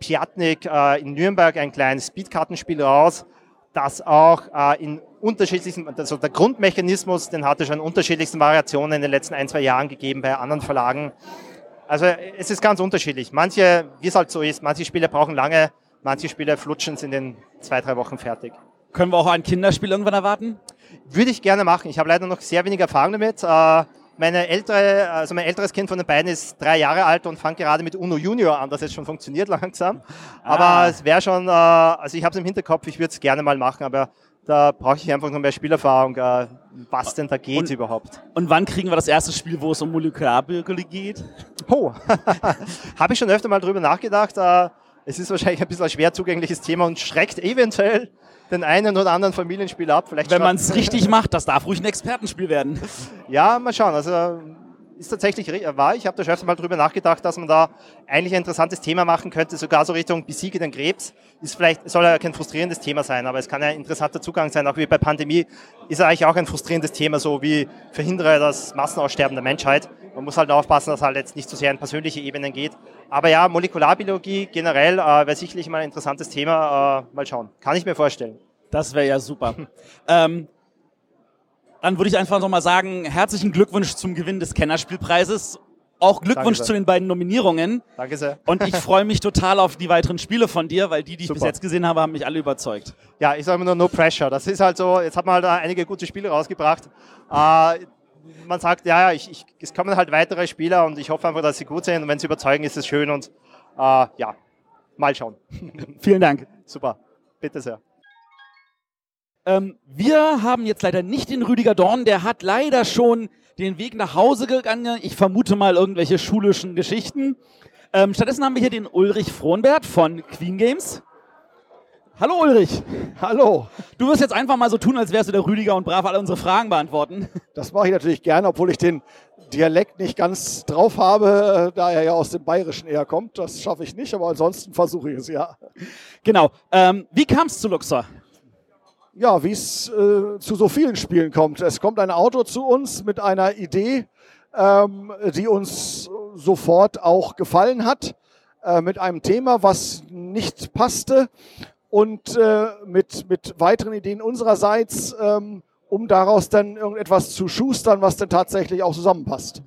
[SPEAKER 4] Piatnik äh, in Nürnberg ein kleines Speedkartenspiel raus, das auch äh, in unterschiedlichsten, also der Grundmechanismus, den hatte schon in unterschiedlichsten Variationen in den letzten ein, zwei Jahren gegeben bei anderen Verlagen. Also es ist ganz unterschiedlich. Manche, wie es halt so ist, manche Spiele brauchen lange, manche Spiele flutschen sind in zwei, drei Wochen fertig.
[SPEAKER 1] Können wir auch ein Kinderspiel irgendwann erwarten?
[SPEAKER 4] Würde ich gerne machen. Ich habe leider noch sehr wenig Erfahrung damit. Äh, meine ältere, also mein älteres Kind von den beiden ist drei Jahre alt und fängt gerade mit Uno Junior an, das jetzt schon funktioniert langsam. Aber ah. es wäre schon, äh, also ich habe es im Hinterkopf, ich würde es gerne mal machen, aber da brauche ich einfach noch mehr Spielerfahrung, äh, was denn da geht und, überhaupt.
[SPEAKER 1] Und wann kriegen wir das erste Spiel, wo es um Molekularbiologie geht?
[SPEAKER 4] Oh, habe ich schon öfter mal drüber nachgedacht. Äh, es ist wahrscheinlich ein bisschen ein schwer zugängliches Thema und schreckt eventuell den einen oder anderen Familienspieler ab.
[SPEAKER 1] Vielleicht Wenn man es richtig macht, das darf ruhig ein Expertenspiel werden.
[SPEAKER 4] Ja, mal schauen. Also ist tatsächlich wahr. Ich habe da schon öfter mal drüber nachgedacht, dass man da eigentlich ein interessantes Thema machen könnte, sogar so Richtung besiege den Krebs. Ist vielleicht, soll ja kein frustrierendes Thema sein, aber es kann ein interessanter Zugang sein, auch wie bei Pandemie ist eigentlich auch ein frustrierendes Thema, so wie verhindere das Massenaussterben der Menschheit. Man muss halt aufpassen, dass halt jetzt nicht zu so sehr in persönliche Ebenen geht. Aber ja, Molekularbiologie generell äh, wäre sicherlich mal ein interessantes Thema. Äh, mal schauen. Kann ich mir vorstellen.
[SPEAKER 1] Das wäre ja super. ähm, dann würde ich einfach nochmal sagen, herzlichen Glückwunsch zum Gewinn des Kennerspielpreises. Auch Glückwunsch zu den beiden Nominierungen.
[SPEAKER 4] Danke sehr.
[SPEAKER 1] Und ich freue mich total auf die weiteren Spiele von dir, weil die, die Super. ich bis jetzt gesehen habe, haben mich alle überzeugt.
[SPEAKER 4] Ja, ich sage immer nur no pressure. Das ist halt so, jetzt hat man halt einige gute Spiele rausgebracht. Äh, man sagt, ja, ja, ich, ich, es kommen halt weitere Spieler und ich hoffe einfach, dass sie gut sind. Und wenn sie überzeugen, ist es schön und äh, ja, mal schauen.
[SPEAKER 1] Vielen Dank.
[SPEAKER 4] Super. Bitte sehr.
[SPEAKER 1] Ähm, wir haben jetzt leider nicht den Rüdiger Dorn, der hat leider schon den Weg nach Hause gegangen. Ich vermute mal irgendwelche schulischen Geschichten. Ähm, stattdessen haben wir hier den Ulrich Frohnbert von Queen Games. Hallo Ulrich.
[SPEAKER 5] Hallo.
[SPEAKER 1] Du wirst jetzt einfach mal so tun, als wärst du der Rüdiger und brav alle unsere Fragen beantworten.
[SPEAKER 5] Das mache ich natürlich gerne, obwohl ich den Dialekt nicht ganz drauf habe, da er ja aus dem Bayerischen eher kommt. Das schaffe ich nicht, aber ansonsten versuche ich es, ja.
[SPEAKER 1] Genau. Ähm, wie kam es zu Luxor?
[SPEAKER 5] Ja, wie es äh, zu so vielen Spielen kommt. Es kommt ein Autor zu uns mit einer Idee, ähm, die uns sofort auch gefallen hat, äh, mit einem Thema, was nicht passte und äh, mit, mit weiteren Ideen unsererseits, ähm, um daraus dann irgendetwas zu schustern, was dann tatsächlich auch zusammenpasst.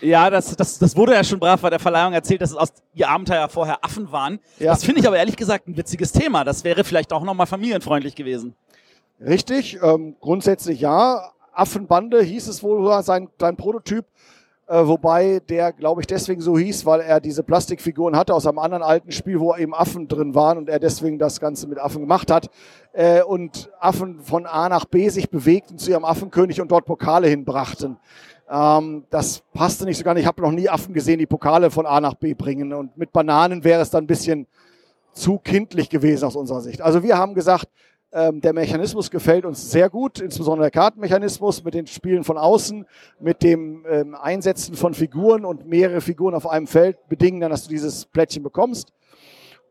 [SPEAKER 1] Ja, das, das, das wurde ja schon brav bei der Verleihung erzählt, dass es aus ihr Abenteuer vorher Affen waren. Ja. Das finde ich aber ehrlich gesagt ein witziges Thema. Das wäre vielleicht auch nochmal familienfreundlich gewesen.
[SPEAKER 5] Richtig, ähm, grundsätzlich ja. Affenbande hieß es wohl, sein, sein Prototyp. Äh, wobei der, glaube ich, deswegen so hieß, weil er diese Plastikfiguren hatte aus einem anderen alten Spiel, wo eben Affen drin waren und er deswegen das Ganze mit Affen gemacht hat. Äh, und Affen von A nach B sich bewegten zu ihrem Affenkönig und dort Pokale hinbrachten. Ähm, das passte nicht so gar nicht. Ich habe noch nie Affen gesehen, die Pokale von A nach B bringen. Und mit Bananen wäre es dann ein bisschen zu kindlich gewesen aus unserer Sicht. Also wir haben gesagt, der Mechanismus gefällt uns sehr gut, insbesondere der Kartenmechanismus mit den Spielen von außen, mit dem ähm, Einsetzen von Figuren und mehrere Figuren auf einem Feld bedingen dann, dass du dieses Plättchen bekommst.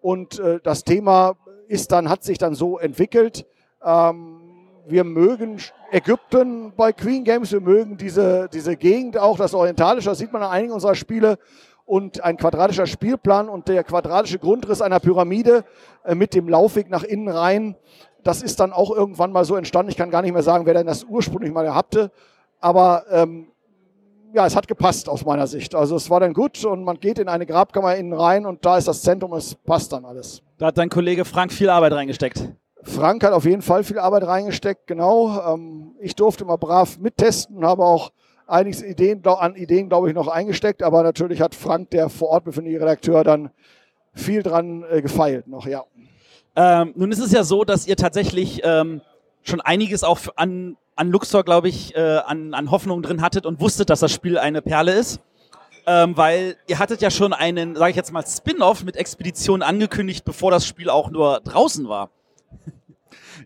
[SPEAKER 5] Und äh, das Thema ist dann, hat sich dann so entwickelt. Ähm, wir mögen Ägypten bei Queen Games, wir mögen diese, diese Gegend auch, das Orientalische, das sieht man an einigen unserer Spiele und ein quadratischer Spielplan und der quadratische Grundriss einer Pyramide äh, mit dem Laufweg nach innen rein das ist dann auch irgendwann mal so entstanden. Ich kann gar nicht mehr sagen, wer denn das ursprünglich mal hatte. Aber ähm, ja, es hat gepasst aus meiner Sicht. Also es war dann gut und man geht in eine Grabkammer innen rein und da ist das Zentrum, es passt dann alles.
[SPEAKER 1] Da hat dein Kollege Frank viel Arbeit reingesteckt.
[SPEAKER 5] Frank hat auf jeden Fall viel Arbeit reingesteckt, genau. Ähm, ich durfte mal brav mittesten und habe auch einiges Ideen, an Ideen, glaube ich, noch eingesteckt. Aber natürlich hat Frank, der vor Ort befindliche Redakteur, dann viel dran äh, gefeilt noch, ja.
[SPEAKER 1] Ähm, nun ist es ja so, dass ihr tatsächlich ähm, schon einiges auch an, an Luxor, glaube ich, äh, an, an Hoffnungen drin hattet und wusstet, dass das Spiel eine Perle ist. Ähm, weil ihr hattet ja schon einen, sage ich jetzt mal, Spin-off mit Expeditionen angekündigt, bevor das Spiel auch nur draußen war.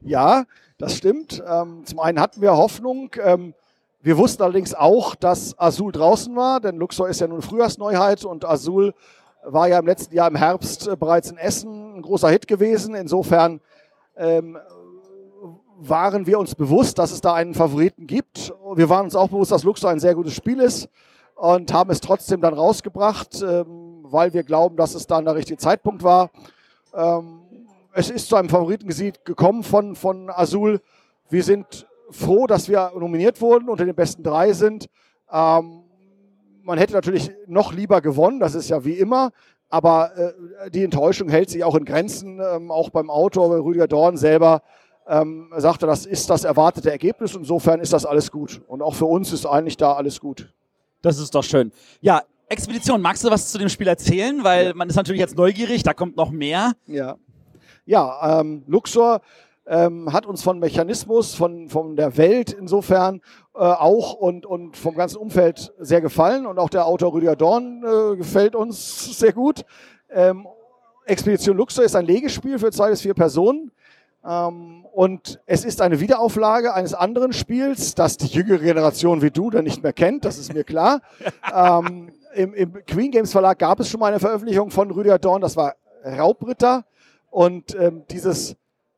[SPEAKER 5] Ja, das stimmt. Ähm, zum einen hatten wir Hoffnung. Ähm, wir wussten allerdings auch, dass Azul draußen war, denn Luxor ist ja nun Frühjahrsneuheit und Azul war ja im letzten Jahr im Herbst äh, bereits in Essen ein großer Hit gewesen. Insofern ähm, waren wir uns bewusst, dass es da einen Favoriten gibt. Wir waren uns auch bewusst, dass Luxor ein sehr gutes Spiel ist und haben es trotzdem dann rausgebracht, ähm, weil wir glauben, dass es dann der richtige Zeitpunkt war. Ähm, es ist zu einem Favoritengebiet gekommen von, von Azul. Wir sind froh, dass wir nominiert wurden, unter den besten drei sind. Ähm, man hätte natürlich noch lieber gewonnen, das ist ja wie immer. Aber äh, die Enttäuschung hält sich auch in Grenzen, ähm, auch beim Autor Rüdiger Dorn selber ähm, sagte, das ist das erwartete Ergebnis. Insofern ist das alles gut. Und auch für uns ist eigentlich da alles gut.
[SPEAKER 1] Das ist doch schön. Ja, Expedition, magst du was zu dem Spiel erzählen? Weil man ist natürlich jetzt neugierig, da kommt noch mehr.
[SPEAKER 5] Ja, ja ähm, Luxor ähm, hat uns von Mechanismus, von, von der Welt insofern äh, auch und, und vom ganzen Umfeld sehr gefallen. Und auch der Autor Rüdiger Dorn äh, gefällt uns sehr gut. Ähm, Expedition Luxor ist ein Legespiel für zwei bis vier Personen. Ähm, und es ist eine Wiederauflage eines anderen Spiels, das die jüngere Generation wie du dann nicht mehr kennt, das ist mir klar. ähm, im, Im Queen Games Verlag gab es schon mal eine Veröffentlichung von Rüdiger Dorn, das war Raubritter. Und ähm, dieses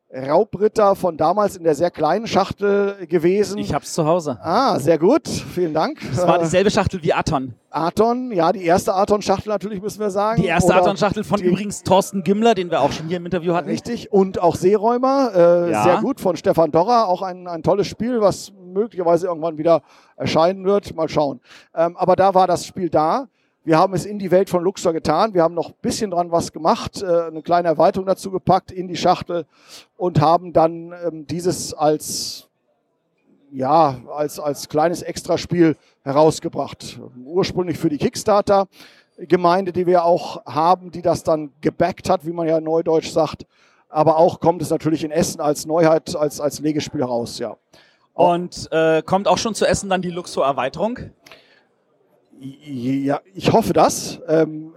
[SPEAKER 5] Raubritter von damals in der sehr kleinen Schachtel gewesen.
[SPEAKER 1] Ich hab's zu Hause.
[SPEAKER 5] Ah, sehr gut. Vielen Dank.
[SPEAKER 1] Das war dieselbe Schachtel wie Aton.
[SPEAKER 5] Aton, ja, die erste Aton-Schachtel natürlich, müssen wir sagen.
[SPEAKER 1] Die erste Aton-Schachtel von übrigens Thorsten Gimmler, den wir auch schon hier im Interview hatten.
[SPEAKER 5] Richtig. Und auch Seeräumer, äh, ja. sehr gut, von Stefan Dorrer. Auch ein, ein tolles Spiel, was möglicherweise irgendwann wieder erscheinen wird. Mal schauen. Ähm, aber da war das Spiel da. Wir haben es in die Welt von Luxor getan. Wir haben noch ein bisschen dran was gemacht, äh, eine kleine Erweiterung dazu gepackt in die Schachtel und haben dann ähm, dieses als, ja, als, als kleines Extraspiel herausgebracht. Ursprünglich für die Kickstarter-Gemeinde, die wir auch haben, die das dann gebackt hat, wie man ja neudeutsch sagt. Aber auch kommt es natürlich in Essen als Neuheit, als, als Legespiel heraus, ja.
[SPEAKER 1] Und äh, kommt auch schon zu Essen dann die Luxor-Erweiterung?
[SPEAKER 5] Ja, ich hoffe das. Ähm,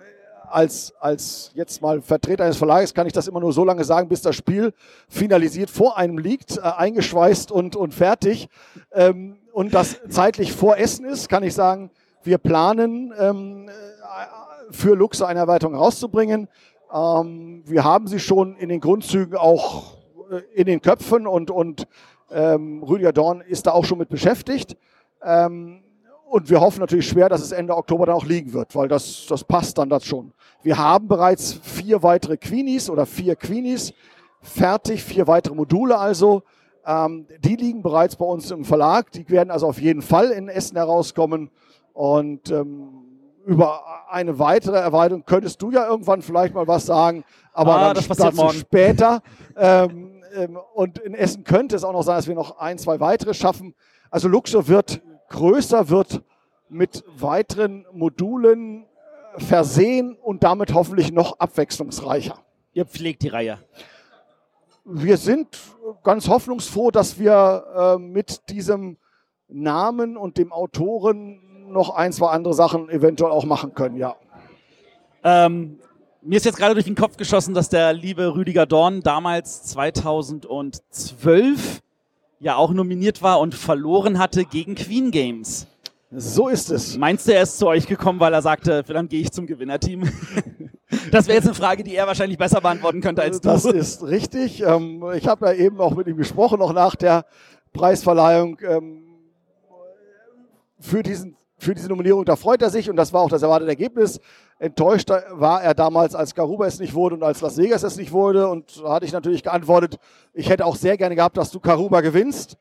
[SPEAKER 5] als, als jetzt mal Vertreter eines Verlages kann ich das immer nur so lange sagen, bis das Spiel finalisiert vor einem liegt, äh, eingeschweißt und, und fertig. Ähm, und das zeitlich vor Essen ist, kann ich sagen, wir planen ähm, äh, für Luxe eine Erweiterung rauszubringen. Ähm, wir haben sie schon in den Grundzügen auch äh, in den Köpfen und, und ähm, Rüdiger Dorn ist da auch schon mit beschäftigt. Ähm, und wir hoffen natürlich schwer, dass es Ende Oktober dann auch liegen wird, weil das, das passt dann das schon. Wir haben bereits vier weitere Queenies oder vier Queenies fertig, vier weitere Module also. Ähm, die liegen bereits bei uns im Verlag. Die werden also auf jeden Fall in Essen herauskommen. Und ähm, über eine weitere Erweiterung könntest du ja irgendwann vielleicht mal was sagen, aber ah, dann das morgen. später. Ähm, ähm, und in Essen könnte es auch noch sein, dass wir noch ein, zwei weitere schaffen. Also Luxor wird größer wird, mit weiteren Modulen äh, versehen und damit hoffentlich noch abwechslungsreicher.
[SPEAKER 1] Ihr pflegt die Reihe.
[SPEAKER 5] Wir sind ganz hoffnungsfroh, dass wir äh, mit diesem Namen und dem Autoren noch ein, zwei andere Sachen eventuell auch machen können, ja.
[SPEAKER 1] Ähm, mir ist jetzt gerade durch den Kopf geschossen, dass der liebe Rüdiger Dorn damals 2012 ja auch nominiert war und verloren hatte gegen Queen Games.
[SPEAKER 5] So ist es.
[SPEAKER 1] Meinst du, er ist zu euch gekommen, weil er sagte, dann gehe ich zum Gewinnerteam? das wäre jetzt eine Frage, die er wahrscheinlich besser beantworten könnte als
[SPEAKER 5] du. Das ist richtig. Ähm, ich habe ja eben auch mit ihm gesprochen, auch nach der Preisverleihung ähm, für, diesen, für diese Nominierung. Da freut er sich und das war auch das erwartete Ergebnis. Enttäuscht war er damals, als Garuba es nicht wurde und als Las Vegas es nicht wurde. Und da hatte ich natürlich geantwortet, ich hätte auch sehr gerne gehabt, dass du Garuba gewinnst.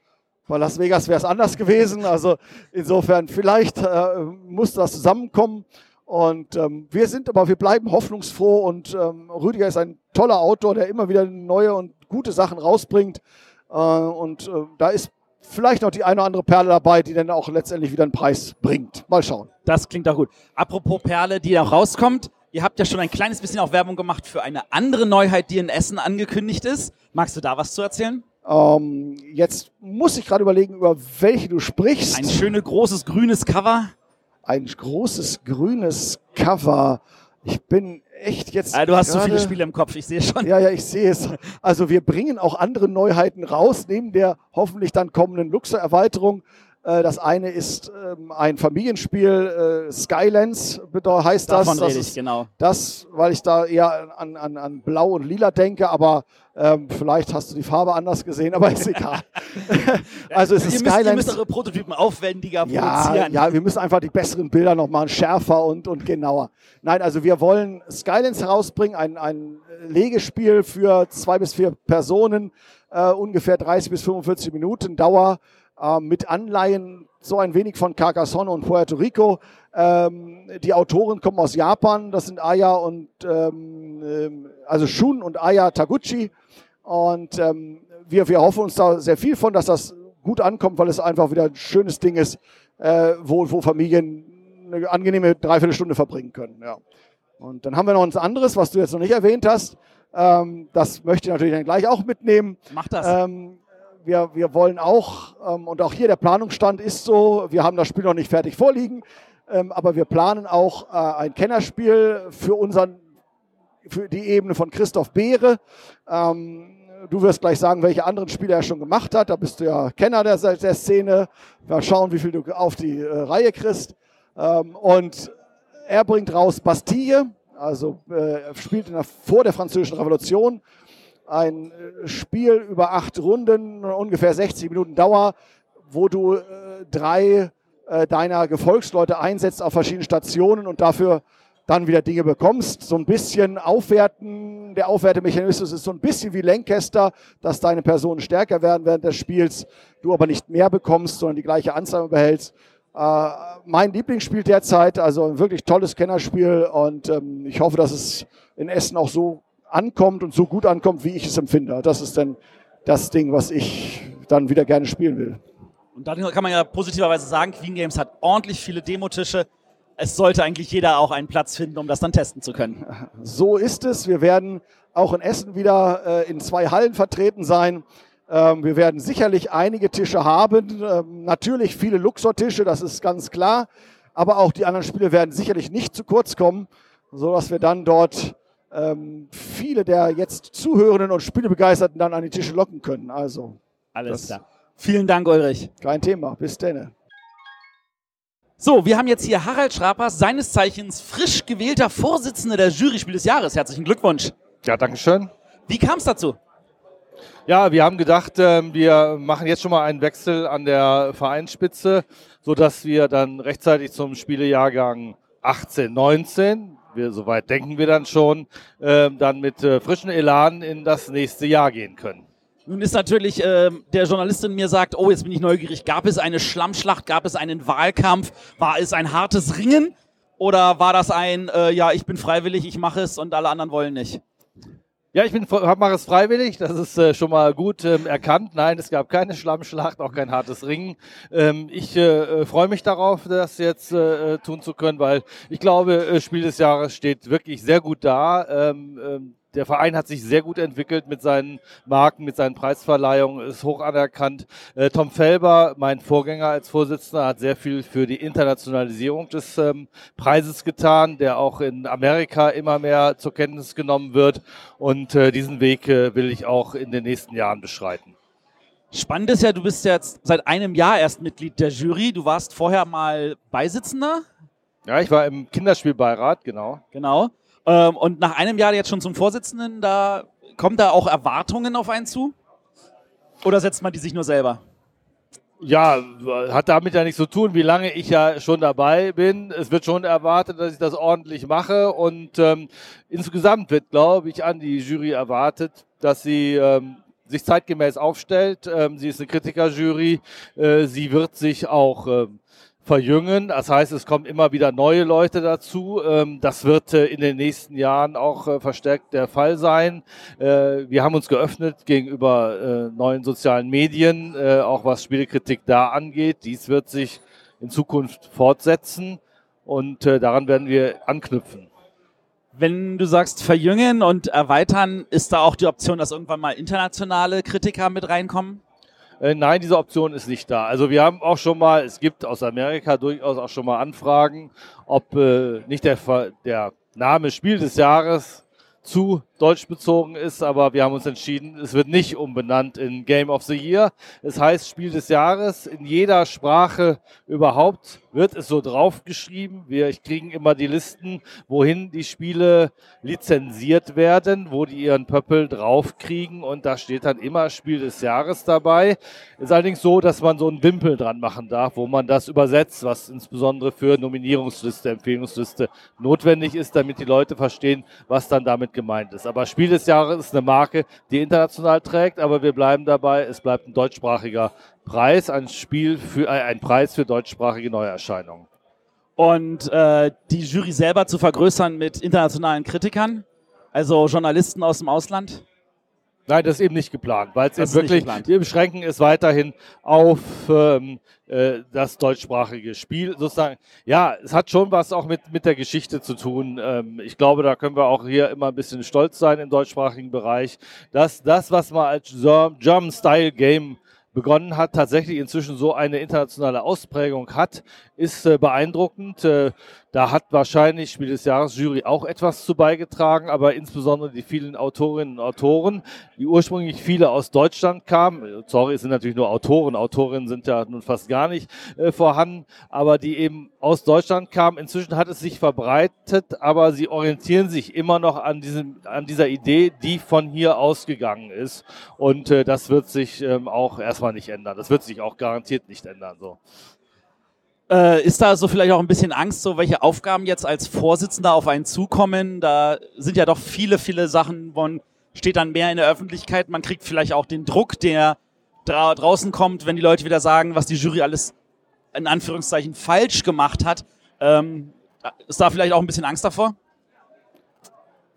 [SPEAKER 5] Bei Las Vegas wäre es anders gewesen. Also insofern, vielleicht äh, muss das zusammenkommen. Und ähm, wir sind aber, wir bleiben hoffnungsfroh und ähm, Rüdiger ist ein toller Autor, der immer wieder neue und gute Sachen rausbringt. Äh, und äh, da ist vielleicht noch die eine oder andere Perle dabei, die dann auch letztendlich wieder einen Preis bringt. Mal schauen.
[SPEAKER 1] Das klingt auch gut. Apropos Perle, die auch rauskommt. Ihr habt ja schon ein kleines bisschen auch Werbung gemacht für eine andere Neuheit, die in Essen angekündigt ist. Magst du da was zu erzählen?
[SPEAKER 5] Ähm, jetzt muss ich gerade überlegen, über welche du sprichst.
[SPEAKER 1] Ein schönes, großes, grünes Cover.
[SPEAKER 5] Ein großes, grünes Cover. Ich bin echt jetzt.
[SPEAKER 1] Ah, du hast zu so viele Spiele im Kopf, ich sehe schon.
[SPEAKER 5] Ja, ja, ich sehe es. Also wir bringen auch andere Neuheiten raus, neben der hoffentlich dann kommenden Luxor-Erweiterung. Äh, das eine ist ähm, ein Familienspiel, äh, Skylands heißt das.
[SPEAKER 1] Davon
[SPEAKER 5] das
[SPEAKER 1] rede ich, genau.
[SPEAKER 5] Das, weil ich da eher an, an, an Blau und Lila denke, aber ähm, vielleicht hast du die Farbe anders gesehen, aber ist egal.
[SPEAKER 1] also es ist ihr Skylands. Müsst, ihr müsst eure Prototypen aufwendiger
[SPEAKER 5] ja, produzieren. Ja, wir müssen einfach die besseren Bilder noch machen, schärfer und, und genauer. Nein, also wir wollen Skylands herausbringen, ein, ein Legespiel für zwei bis vier Personen, äh, ungefähr 30 bis 45 Minuten Dauer äh, mit Anleihen so ein wenig von Carcassonne und Puerto Rico. Ähm, die Autoren kommen aus Japan, das sind Aya und ähm, ähm, also Shun und Aya Taguchi. Und ähm, wir, wir hoffen uns da sehr viel von, dass das gut ankommt, weil es einfach wieder ein schönes Ding ist, äh, wo, wo Familien eine angenehme Dreiviertelstunde verbringen können. Ja. Und dann haben wir noch ein anderes, was du jetzt noch nicht erwähnt hast. Ähm, das möchte ich natürlich dann gleich auch mitnehmen.
[SPEAKER 1] Mach das.
[SPEAKER 5] Ähm, wir, wir wollen auch, ähm, und auch hier der Planungsstand ist so, wir haben das Spiel noch nicht fertig vorliegen, ähm, aber wir planen auch äh, ein Kennerspiel für unseren, für die Ebene von Christoph Beere. Ähm, du wirst gleich sagen, welche anderen Spiele er schon gemacht hat. Da bist du ja Kenner der, der Szene. Mal schauen, wie viel du auf die äh, Reihe kriegst. Ähm, und er bringt raus Bastille, also äh, spielt der, vor der Französischen Revolution. Ein äh, Spiel über acht Runden, ungefähr 60 Minuten Dauer, wo du äh, drei äh, deiner Gefolgsleute einsetzt auf verschiedenen Stationen und dafür dann wieder Dinge bekommst. So ein bisschen aufwerten, der Aufwertemechanismus ist so ein bisschen wie Lancaster, dass deine Personen stärker werden während des Spiels, du aber nicht mehr bekommst, sondern die gleiche Anzahl behältst. Äh, mein Lieblingsspiel derzeit, also ein wirklich tolles Kennerspiel und ähm, ich hoffe, dass es in Essen auch so ankommt und so gut ankommt, wie ich es empfinde. Das ist dann das Ding, was ich dann wieder gerne spielen will.
[SPEAKER 1] Und dann kann man ja positiverweise sagen, Queen Games hat ordentlich viele Demotische. Es sollte eigentlich jeder auch einen Platz finden, um das dann testen zu können.
[SPEAKER 5] So ist es. Wir werden auch in Essen wieder äh, in zwei Hallen vertreten sein. Ähm, wir werden sicherlich einige Tische haben. Ähm, natürlich viele Luxortische, das ist ganz klar. Aber auch die anderen Spiele werden sicherlich nicht zu kurz kommen, sodass wir dann dort ähm, viele der jetzt Zuhörenden und Spielebegeisterten dann an die Tische locken können. Also
[SPEAKER 1] alles klar. Vielen Dank, Ulrich.
[SPEAKER 5] Kein Thema. Bis denn.
[SPEAKER 1] So, wir haben jetzt hier Harald Schrapers, seines Zeichens frisch gewählter Vorsitzender der Jury Spiel des Jahres. Herzlichen Glückwunsch.
[SPEAKER 6] Ja, danke schön.
[SPEAKER 1] Wie kam es dazu?
[SPEAKER 6] Ja, wir haben gedacht, ähm, wir machen jetzt schon mal einen Wechsel an der Vereinsspitze, sodass wir dann rechtzeitig zum Spielejahrgang 18, 19, wir, soweit denken wir dann schon, ähm, dann mit äh, frischen Elan in das nächste Jahr gehen können.
[SPEAKER 1] Nun ist natürlich äh, der Journalistin mir sagt, oh, jetzt bin ich neugierig. Gab es eine Schlammschlacht? Gab es einen Wahlkampf? War es ein hartes Ringen? Oder war das ein, äh, ja, ich bin freiwillig, ich mache es und alle anderen wollen nicht?
[SPEAKER 6] Ja, ich bin, mache es freiwillig, das ist äh, schon mal gut ähm, erkannt. Nein, es gab keine Schlammschlacht, auch kein hartes Ringen. Ähm, ich äh, äh freue mich darauf, das jetzt äh, äh, tun zu können, weil ich glaube, äh, Spiel des Jahres steht wirklich sehr gut da. Ähm, ähm, der Verein hat sich sehr gut entwickelt mit seinen Marken, mit seinen Preisverleihungen, ist hoch anerkannt. Äh, Tom Felber, mein Vorgänger als Vorsitzender, hat sehr viel für die Internationalisierung des ähm, Preises getan, der auch in Amerika immer mehr zur Kenntnis genommen wird. Und äh, diesen Weg äh, will ich auch in den nächsten Jahren beschreiten.
[SPEAKER 1] Spannend ist ja, du bist jetzt seit einem Jahr erst Mitglied der Jury. Du warst vorher mal Beisitzender.
[SPEAKER 6] Ja, ich war im Kinderspielbeirat, genau.
[SPEAKER 1] Genau. Ähm, und nach einem Jahr jetzt schon zum Vorsitzenden, da kommen da auch Erwartungen auf einen zu? Oder setzt man die sich nur selber?
[SPEAKER 6] Ja, hat damit ja nichts zu tun, wie lange ich ja schon dabei bin. Es wird schon erwartet, dass ich das ordentlich mache. Und ähm, insgesamt wird, glaube ich, an die Jury erwartet, dass sie ähm, sich zeitgemäß aufstellt. Ähm, sie ist eine Kritikerjury. Äh, sie wird sich auch ähm, verjüngen. Das heißt, es kommen immer wieder neue Leute dazu. Ähm, das wird äh, in den nächsten Jahren auch äh, verstärkt der Fall sein. Äh, wir haben uns geöffnet gegenüber neuen sozialen Medien, auch was Spielekritik da angeht. Dies wird sich in Zukunft fortsetzen und daran werden wir anknüpfen.
[SPEAKER 1] Wenn du sagst verjüngen und erweitern, ist da auch die Option, dass irgendwann mal internationale Kritiker mit reinkommen?
[SPEAKER 6] Äh, nein, diese Option ist nicht da. Also wir haben auch schon mal, es gibt aus Amerika durchaus auch schon mal Anfragen, ob äh, nicht der, der Name Spiel des Jahres zu deutsch bezogen ist, aber wir haben uns entschieden, es wird nicht umbenannt in Game of the Year. Es heißt Spiel des Jahres. In jeder Sprache überhaupt wird es so draufgeschrieben. Wir kriegen immer die Listen, wohin die Spiele lizenziert werden, wo die ihren Pöppel draufkriegen und da steht dann immer Spiel des Jahres dabei. Ist allerdings so, dass man so einen Wimpel dran machen darf, wo man das übersetzt, was insbesondere für Nominierungsliste, Empfehlungsliste notwendig ist, damit die Leute verstehen, was dann damit gemeint ist. Aber Spiel des Jahres ist eine Marke, die international trägt, aber wir bleiben dabei, es bleibt ein deutschsprachiger Preis, ein Spiel für äh, ein Preis für deutschsprachige Neuerscheinungen.
[SPEAKER 1] Und äh, die Jury selber zu vergrößern mit internationalen Kritikern, also Journalisten aus dem Ausland?
[SPEAKER 6] Nein, das ist eben nicht geplant, weil es eben wirklich, wir beschränken es weiterhin auf ähm, äh, das deutschsprachige Spiel. Sozusagen, ja, es hat schon was auch mit, mit der Geschichte zu tun. Ähm, ich glaube, da können wir auch hier immer ein bisschen stolz sein im deutschsprachigen Bereich, dass das, was man als German-Style-Game begonnen hat, tatsächlich inzwischen so eine internationale Ausprägung hat, ist äh, beeindruckend. Äh, da hat wahrscheinlich Spiel des Jahres Jury auch etwas zu beigetragen, aber insbesondere die vielen Autorinnen und Autoren, die ursprünglich viele aus Deutschland kamen. Sorry, es sind natürlich nur Autoren. Autorinnen sind ja nun fast gar nicht äh, vorhanden, aber die eben aus Deutschland kamen. Inzwischen hat es sich verbreitet, aber sie orientieren sich immer noch an, diesem, an dieser Idee, die von hier ausgegangen ist. Und äh, das wird sich ähm, auch erstmal nicht ändern. Das wird sich auch garantiert nicht ändern. So.
[SPEAKER 1] Äh, ist da so vielleicht auch ein bisschen Angst, so welche Aufgaben jetzt als Vorsitzender auf einen zukommen? Da sind ja doch viele, viele Sachen, man steht dann mehr in der Öffentlichkeit, man kriegt vielleicht auch den Druck, der dra draußen kommt, wenn die Leute wieder sagen, was die Jury alles in Anführungszeichen falsch gemacht hat. Ähm, ist da vielleicht auch ein bisschen Angst davor?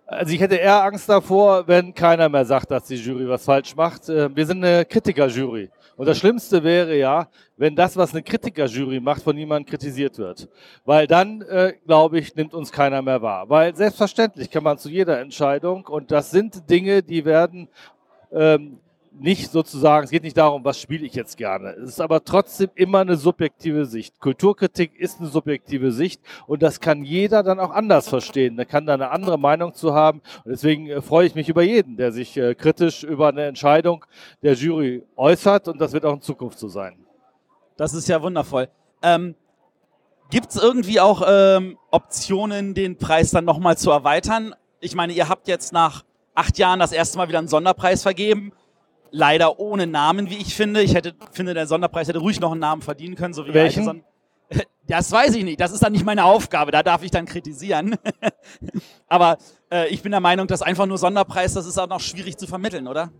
[SPEAKER 6] Also ich hätte eher Angst davor, wenn keiner mehr sagt, dass die Jury was falsch macht. Äh, Wir sind eine Kritikerjury. Und das Schlimmste wäre ja, wenn das, was eine Kritikerjury macht, von niemandem kritisiert wird. Weil dann, äh, glaube ich, nimmt uns keiner mehr wahr. Weil selbstverständlich kann man zu jeder Entscheidung, und das sind Dinge, die werden ähm, nicht sozusagen, es geht nicht darum, was spiele ich jetzt gerne. Es ist aber trotzdem immer eine subjektive Sicht. Kulturkritik ist eine subjektive Sicht und das kann jeder dann auch anders verstehen. Der kann da eine andere Meinung zu haben. Und deswegen äh, freue ich mich über jeden, der sich äh, kritisch über eine Entscheidung der Jury äußert und das wird auch in Zukunft so sein.
[SPEAKER 1] Das ist ja wundervoll. Ähm, Gibt es irgendwie auch ähm, Optionen, den Preis dann nochmal zu erweitern? Ich meine, ihr habt jetzt nach acht Jahren das erste Mal wieder einen Sonderpreis vergeben. Leider ohne Namen, wie ich finde. Ich hätte, finde, der Sonderpreis hätte ruhig noch einen Namen verdienen können. So wie
[SPEAKER 6] Welchen?
[SPEAKER 1] Son- Das weiß ich nicht. Das ist dann nicht meine Aufgabe. Da darf ich dann kritisieren. Aber äh, ich bin der Meinung, dass einfach nur Sonderpreis, das ist auch noch schwierig zu vermitteln, oder?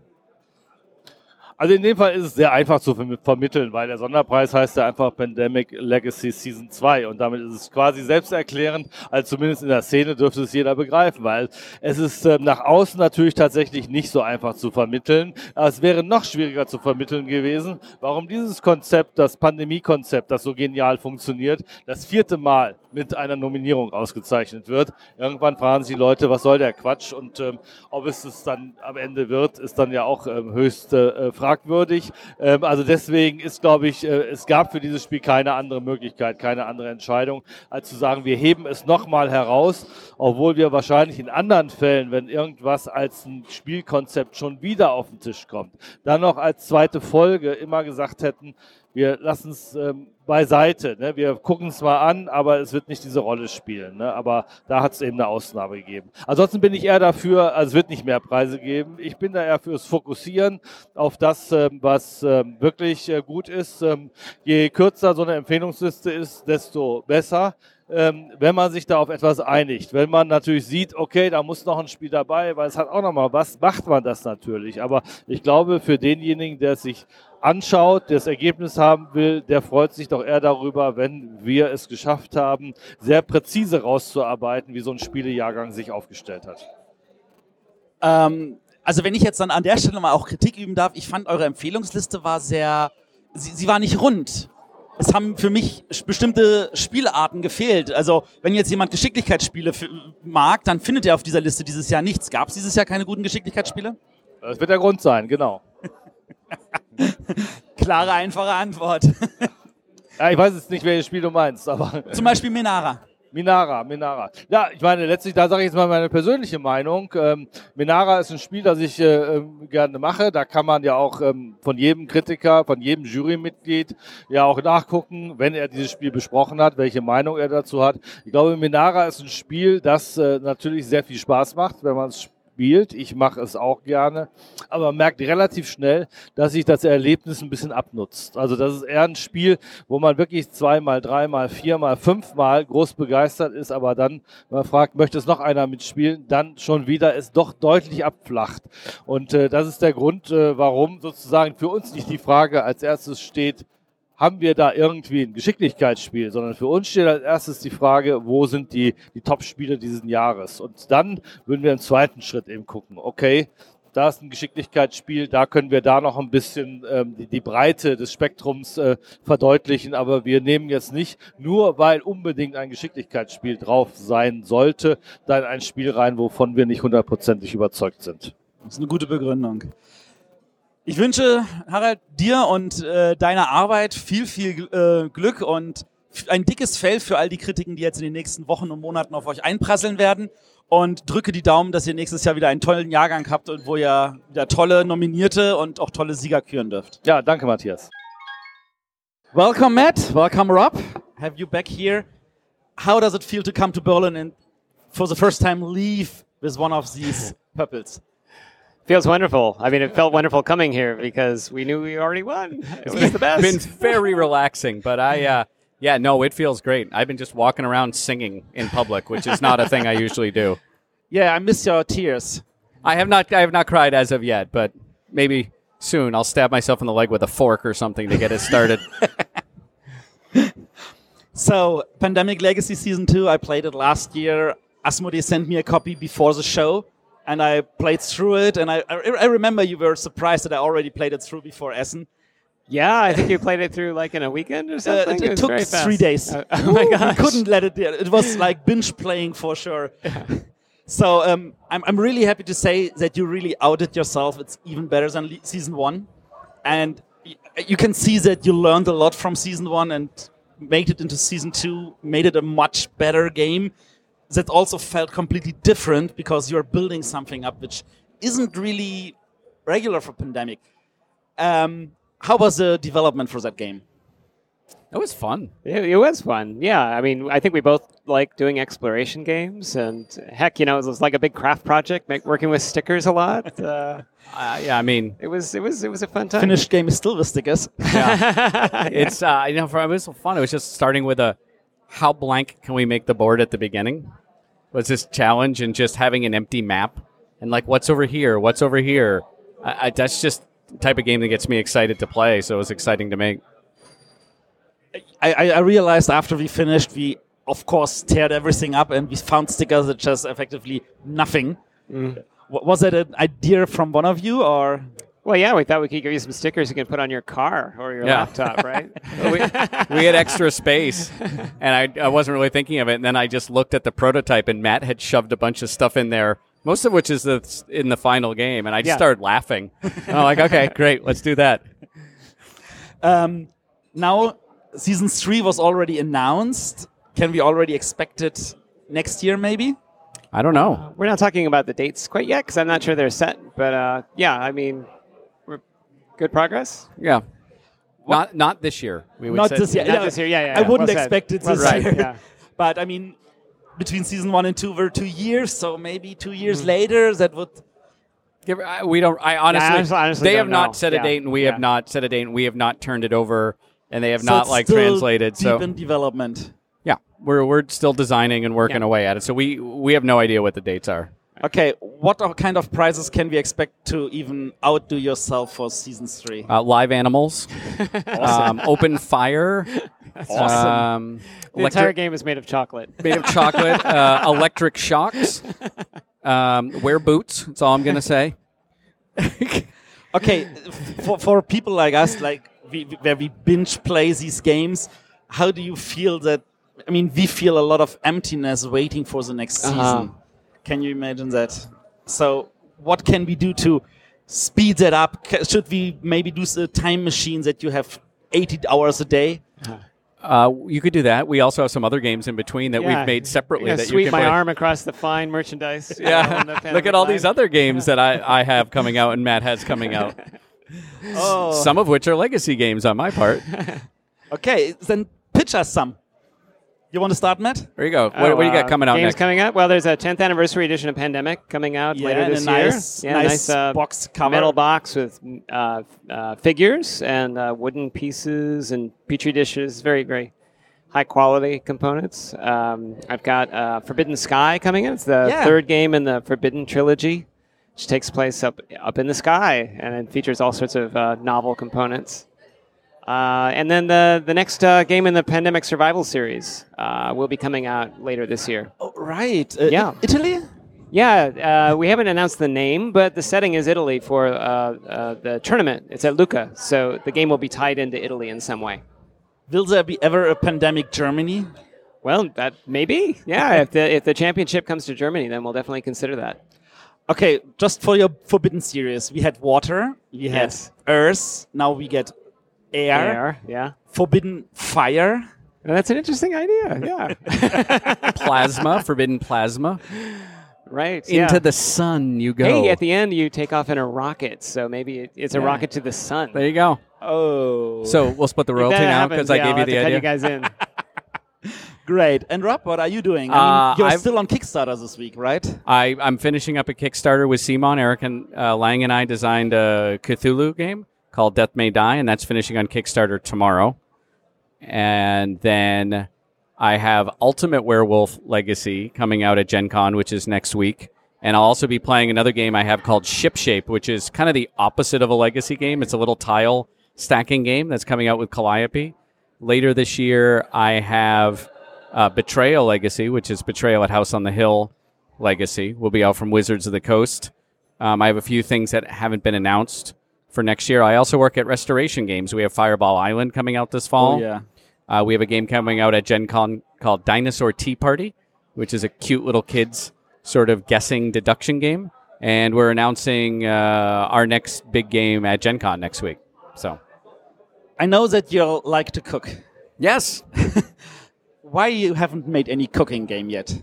[SPEAKER 6] Also in dem Fall ist es sehr einfach zu verm- vermitteln, weil der Sonderpreis heißt ja einfach Pandemic Legacy Season 2 und damit ist es quasi selbsterklärend, also zumindest in der Szene dürfte es jeder begreifen, weil es ist ähm, nach außen natürlich tatsächlich nicht so einfach zu vermitteln, es wäre noch schwieriger zu vermitteln gewesen, warum dieses Konzept, das Pandemie-Konzept, das so genial funktioniert, das vierte Mal mit einer Nominierung ausgezeichnet wird. Irgendwann fragen die Leute, was soll der Quatsch und ähm, ob es es dann am Ende wird, ist dann ja auch ähm, höchst äh, fragwürdig. Ähm, also deswegen ist, glaube ich, äh, es gab für dieses Spiel keine andere Möglichkeit, keine andere Entscheidung, als zu sagen, wir heben es nochmal heraus, obwohl wir wahrscheinlich in anderen Fällen, wenn irgendwas als ein Spielkonzept schon wieder auf den Tisch kommt, dann noch als zweite Folge immer gesagt hätten, wir lassen es ähm, beiseite. Ne? Wir gucken es mal an, aber es wird nicht diese Rolle spielen. Ne? Aber da hat es eben eine Ausnahme gegeben. Ansonsten bin ich eher dafür, also es wird nicht mehr Preise geben. Ich bin da eher fürs Fokussieren auf das, ähm, was ähm, wirklich äh, gut ist. Ähm, je kürzer so eine Empfehlungsliste ist, desto besser. Ähm, wenn man sich da auf etwas einigt. Wenn man natürlich sieht, okay, da muss noch ein Spiel dabei, weil es hat auch nochmal was, macht man das natürlich. Aber ich glaube, für denjenigen, der sich anschaut, der das Ergebnis haben will, der freut sich doch eher darüber, wenn wir es geschafft haben, sehr präzise rauszuarbeiten, wie so ein Spielejahrgang sich aufgestellt hat.
[SPEAKER 1] Ähm, also wenn ich jetzt dann an der Stelle mal auch Kritik üben darf, ich fand eure Empfehlungsliste war sehr, sie, sie war nicht rund. Es haben für mich bestimmte Spielarten gefehlt. Also wenn jetzt jemand Geschicklichkeitsspiele mag, dann findet er auf dieser Liste dieses Jahr nichts. Gab es dieses Jahr keine guten Geschicklichkeitsspiele?
[SPEAKER 6] Das wird der Grund sein, genau.
[SPEAKER 1] Klare, einfache Antwort.
[SPEAKER 6] Ja, ich weiß jetzt nicht, welches Spiel du meinst, aber
[SPEAKER 1] Zum Beispiel Minara.
[SPEAKER 6] Minara, Minara. Ja, ich meine, letztlich, da sage ich jetzt mal meine persönliche Meinung. Ähm, Minara ist ein Spiel, das ich äh, ähm, gerne mache. Da kann man ja auch ähm, von jedem Kritiker, von jedem Jurymitglied ja auch nachgucken, wenn er dieses Spiel besprochen hat, welche Meinung er dazu hat. Ich glaube, Minara ist ein Spiel, das äh, natürlich sehr viel Spaß macht, wenn man es spielt. Ich mache es auch gerne, aber man merkt relativ schnell, dass sich das Erlebnis ein bisschen abnutzt. Also das ist eher ein Spiel, wo man wirklich zweimal, dreimal, viermal, fünfmal groß begeistert ist, aber dann, wenn man fragt, möchte es noch einer mitspielen, dann schon wieder es doch deutlich abflacht. Und äh, das ist der Grund, äh, warum sozusagen für uns nicht die Frage als erstes steht, haben wir da irgendwie ein Geschicklichkeitsspiel, sondern für uns steht als erstes die Frage, wo sind die, die Top-Spiele dieses Jahres? Und dann würden wir im zweiten Schritt eben gucken, okay, da ist ein Geschicklichkeitsspiel, da können wir da noch ein bisschen ähm, die, die Breite des Spektrums äh, verdeutlichen, aber wir nehmen jetzt nicht, nur weil unbedingt ein Geschicklichkeitsspiel drauf sein sollte, dann ein Spiel rein, wovon wir nicht hundertprozentig überzeugt sind.
[SPEAKER 1] Das ist eine gute Begründung. Ich wünsche, Harald, dir und äh, deiner Arbeit viel, viel äh, Glück und ein dickes Fell für all die Kritiken, die jetzt in den nächsten Wochen und Monaten auf euch einprasseln werden. Und drücke die Daumen, dass ihr nächstes Jahr wieder einen tollen Jahrgang habt und wo ihr wieder tolle Nominierte und auch tolle Sieger küren dürft.
[SPEAKER 6] Ja, danke, Matthias.
[SPEAKER 1] Welcome, Matt. Welcome, Rob. Have you back here. How does it feel to come to Berlin and for the first time leave with one of these purples?
[SPEAKER 7] Feels wonderful. I mean, it felt wonderful coming here because we knew we already won. It was the best.
[SPEAKER 8] been very relaxing, but I, uh, yeah, no, it feels great. I've been just walking around singing in public, which is not a thing I usually do.
[SPEAKER 1] Yeah, I miss your tears.
[SPEAKER 8] I have not, I have not cried as of yet, but maybe soon I'll stab myself in the leg with a fork or something to get it started.
[SPEAKER 1] So, Pandemic Legacy Season 2, I played it last year. Asmodee sent me a copy before the show, and I played through it. And I, I, I remember you were surprised that I already played it through before Essen.
[SPEAKER 7] yeah, I think you played it through like in a weekend or
[SPEAKER 1] Uh,
[SPEAKER 7] something.
[SPEAKER 1] it, it took
[SPEAKER 7] very fast.
[SPEAKER 1] three days.
[SPEAKER 7] Oh, oh my
[SPEAKER 1] We
[SPEAKER 7] gosh.
[SPEAKER 1] couldn't let it. It was like binge playing for sure. so um, I'm, I'm really happy to say that you really outed yourself. It's even better than season one, and y- you can see that you learned a lot from season one and made it into season two. Made it a much better game. That also felt completely different because you're building something up which isn't really regular for Pandemic. Um, how was the development for that game?
[SPEAKER 8] It was fun.
[SPEAKER 7] It, it was fun. Yeah, I mean, I think we both like doing exploration games, and heck, you know, it was like a big craft project, make, working with stickers a lot. Uh,
[SPEAKER 8] Uh, yeah, I mean,
[SPEAKER 7] it was, it was, it was a fun time.
[SPEAKER 1] Finished game is still with stickers.
[SPEAKER 8] it's uh, you know, for it was so fun. It was just starting with a how blank can we make the board at the beginning was this challenge, and just having an empty map and like what's over here, what's over here. I, I, that's just the type of game that gets me excited to play. So it was exciting to make.
[SPEAKER 1] I, I- I realized after we finished, we of course teared everything up and we found stickers that just effectively nothing.
[SPEAKER 7] Mm.
[SPEAKER 1] Was that an idea from one of you or?
[SPEAKER 7] Well, yeah, we thought we could give you some stickers you can put on your car or your
[SPEAKER 8] Yeah.
[SPEAKER 7] laptop, right?
[SPEAKER 8] we, we had extra space, and I, I wasn't really thinking of it. And then I just looked at the prototype, and Matt had shoved a bunch of stuff in there, most of which is the, in the final game. And I just
[SPEAKER 7] Yeah.
[SPEAKER 8] started laughing. And I'm like, okay, great, let's do that.
[SPEAKER 1] Um, now, season three was already announced. Can we already expect it next year, maybe?
[SPEAKER 8] I don't know.
[SPEAKER 7] We're not talking about the dates quite yet because I'm not sure they're set. But uh, yeah, I mean, we're good progress.
[SPEAKER 8] Yeah. Not not this year. We would
[SPEAKER 1] Not
[SPEAKER 8] say.
[SPEAKER 1] this year.
[SPEAKER 7] Not
[SPEAKER 1] Yeah,
[SPEAKER 7] this year, yeah, yeah,
[SPEAKER 1] I
[SPEAKER 7] yeah.
[SPEAKER 1] wouldn't
[SPEAKER 7] Well
[SPEAKER 1] expect it
[SPEAKER 7] Well
[SPEAKER 1] this
[SPEAKER 7] said,
[SPEAKER 1] year.
[SPEAKER 7] yeah.
[SPEAKER 1] But I mean, between season one and two were two years, so maybe two years
[SPEAKER 7] Hmm.
[SPEAKER 1] later that would.
[SPEAKER 8] Give- I- We don't. I honestly,
[SPEAKER 7] honestly- honestly
[SPEAKER 8] they
[SPEAKER 7] don't
[SPEAKER 8] have not set a
[SPEAKER 7] Yeah.
[SPEAKER 8] date, and we
[SPEAKER 7] Yeah.
[SPEAKER 8] have not set a date, and we have not turned it over, and they have
[SPEAKER 1] so
[SPEAKER 8] not like
[SPEAKER 1] still
[SPEAKER 8] translated.
[SPEAKER 1] Deep
[SPEAKER 8] So
[SPEAKER 1] in development.
[SPEAKER 8] yeah, we're we're still designing and working
[SPEAKER 7] Yeah.
[SPEAKER 8] away at it. So we we have no idea what the dates are.
[SPEAKER 1] Okay, what kind of prizes can we expect to even outdo yourself for season three?
[SPEAKER 8] Uh, live animals, um, open fire,
[SPEAKER 1] Awesome.
[SPEAKER 8] um,
[SPEAKER 7] The entire game is made of chocolate.
[SPEAKER 8] made of chocolate, uh, electric shocks, um, wear boots. That's all I'm gonna say.
[SPEAKER 1] okay, for, for people like us, like we, we- where we binge play these games, how do you feel that? I mean, we feel a lot of emptiness waiting for the next season.
[SPEAKER 7] Uh-huh.
[SPEAKER 1] Can you imagine that? So, what can we do to speed that up? Should we maybe do a time machine that you have 80 hours a day?
[SPEAKER 8] Uh, you could do that. We also have some other games in between that
[SPEAKER 7] Yeah.
[SPEAKER 8] we've made separately
[SPEAKER 7] Yeah,
[SPEAKER 8] that
[SPEAKER 7] sweep
[SPEAKER 8] you can
[SPEAKER 7] my
[SPEAKER 8] play.
[SPEAKER 7] arm across the fine merchandise.
[SPEAKER 8] Yeah,
[SPEAKER 7] on
[SPEAKER 8] look at all these other games that I, I have coming out and Matt has coming out.
[SPEAKER 1] Oh,
[SPEAKER 8] Some of which are legacy games on my part.
[SPEAKER 1] okay. Then pitch us some. You want to start, Matt?
[SPEAKER 8] There you go. What,
[SPEAKER 7] Oh,
[SPEAKER 8] what do you got
[SPEAKER 7] uh,
[SPEAKER 8] coming out
[SPEAKER 7] games
[SPEAKER 8] next?
[SPEAKER 7] coming up? Well, there's a 10th anniversary edition of Pandemic coming out
[SPEAKER 1] Yeah,
[SPEAKER 7] later
[SPEAKER 1] and
[SPEAKER 7] this
[SPEAKER 1] a
[SPEAKER 7] year.
[SPEAKER 1] nice-
[SPEAKER 7] yeah,
[SPEAKER 1] nice
[SPEAKER 7] uh,
[SPEAKER 1] box cover.
[SPEAKER 7] metal box with uh, uh, figures and uh, wooden pieces and petri dishes. Very, very high quality components. Um, I've got uh, Forbidden Sky coming in. It's the
[SPEAKER 1] Yeah.
[SPEAKER 7] third game in the Forbidden trilogy, which takes place up up in the sky and it features all sorts of uh, novel components. Uh, and then the the next uh, game in the Pandemic Survival series uh, will be coming out later this year.
[SPEAKER 1] Oh, right. Uh,
[SPEAKER 7] Yeah.
[SPEAKER 1] Italy?
[SPEAKER 7] Yeah, uh, we haven't announced the name, but the setting is Italy for uh, the tournament. It's at Lucca, so the game will be tied into Italy in some way.
[SPEAKER 1] Will there be ever a pandemic Germany?
[SPEAKER 7] Well, that maybe. Yeah, if the if the championship comes to Germany, then we'll definitely consider that.
[SPEAKER 1] Okay, just for your Forbidden series, we had water, we had
[SPEAKER 7] Yes.
[SPEAKER 1] earth, now we get air,
[SPEAKER 7] Air, yeah.
[SPEAKER 1] forbidden fire.
[SPEAKER 7] Well, that's an interesting idea. Yeah.
[SPEAKER 8] Plasma, forbidden plasma.
[SPEAKER 7] right.
[SPEAKER 8] Into
[SPEAKER 7] yeah.
[SPEAKER 8] the sun you go.
[SPEAKER 7] Hey, at the end you take off in a rocket, so maybe it's a
[SPEAKER 8] Yeah.
[SPEAKER 7] rocket to the sun.
[SPEAKER 8] there you go.
[SPEAKER 1] Oh.
[SPEAKER 8] So we'll split the
[SPEAKER 7] If
[SPEAKER 8] royalty
[SPEAKER 7] that
[SPEAKER 8] now
[SPEAKER 7] happens,
[SPEAKER 8] because I gave
[SPEAKER 7] I'll
[SPEAKER 8] you
[SPEAKER 7] have
[SPEAKER 8] the
[SPEAKER 7] to cut
[SPEAKER 8] idea.
[SPEAKER 7] you guys in.
[SPEAKER 1] great. And Rob, what are you doing? I
[SPEAKER 8] Uh,
[SPEAKER 1] mean, you're
[SPEAKER 8] I've-
[SPEAKER 1] still on Kickstarter this week, right?
[SPEAKER 8] I, I'm finishing up a Kickstarter with Simon. Eric and uh, Lang and I designed a Cthulhu game called Death May Die, and that's finishing on Kickstarter tomorrow. And then I have Ultimate Werewolf Legacy coming out at Gen Con, which is next week. And I'll also be playing another game I have called Shipshape, which is kind of the opposite of a legacy game. It's a little tile stacking game that's coming out with Calliope. Later this year, I have uh, Betrayal Legacy, which is Betrayal at House on the Hill Legacy. Will be out from Wizards of the Coast. Um, I have a few things that haven't been announced for next year. I also work at Restoration Games. We have Fireball Island coming out this fall.
[SPEAKER 1] Oh, yeah.
[SPEAKER 8] Uh, we have a game coming out at Gen Con called Dinosaur Tea Party, which is a cute little kids sort of guessing deduction game. And we're announcing uh, our next big game at Gen Con next week. So,
[SPEAKER 1] I know that you like to cook.
[SPEAKER 8] yes,
[SPEAKER 1] Why you haven't made any cooking game yet?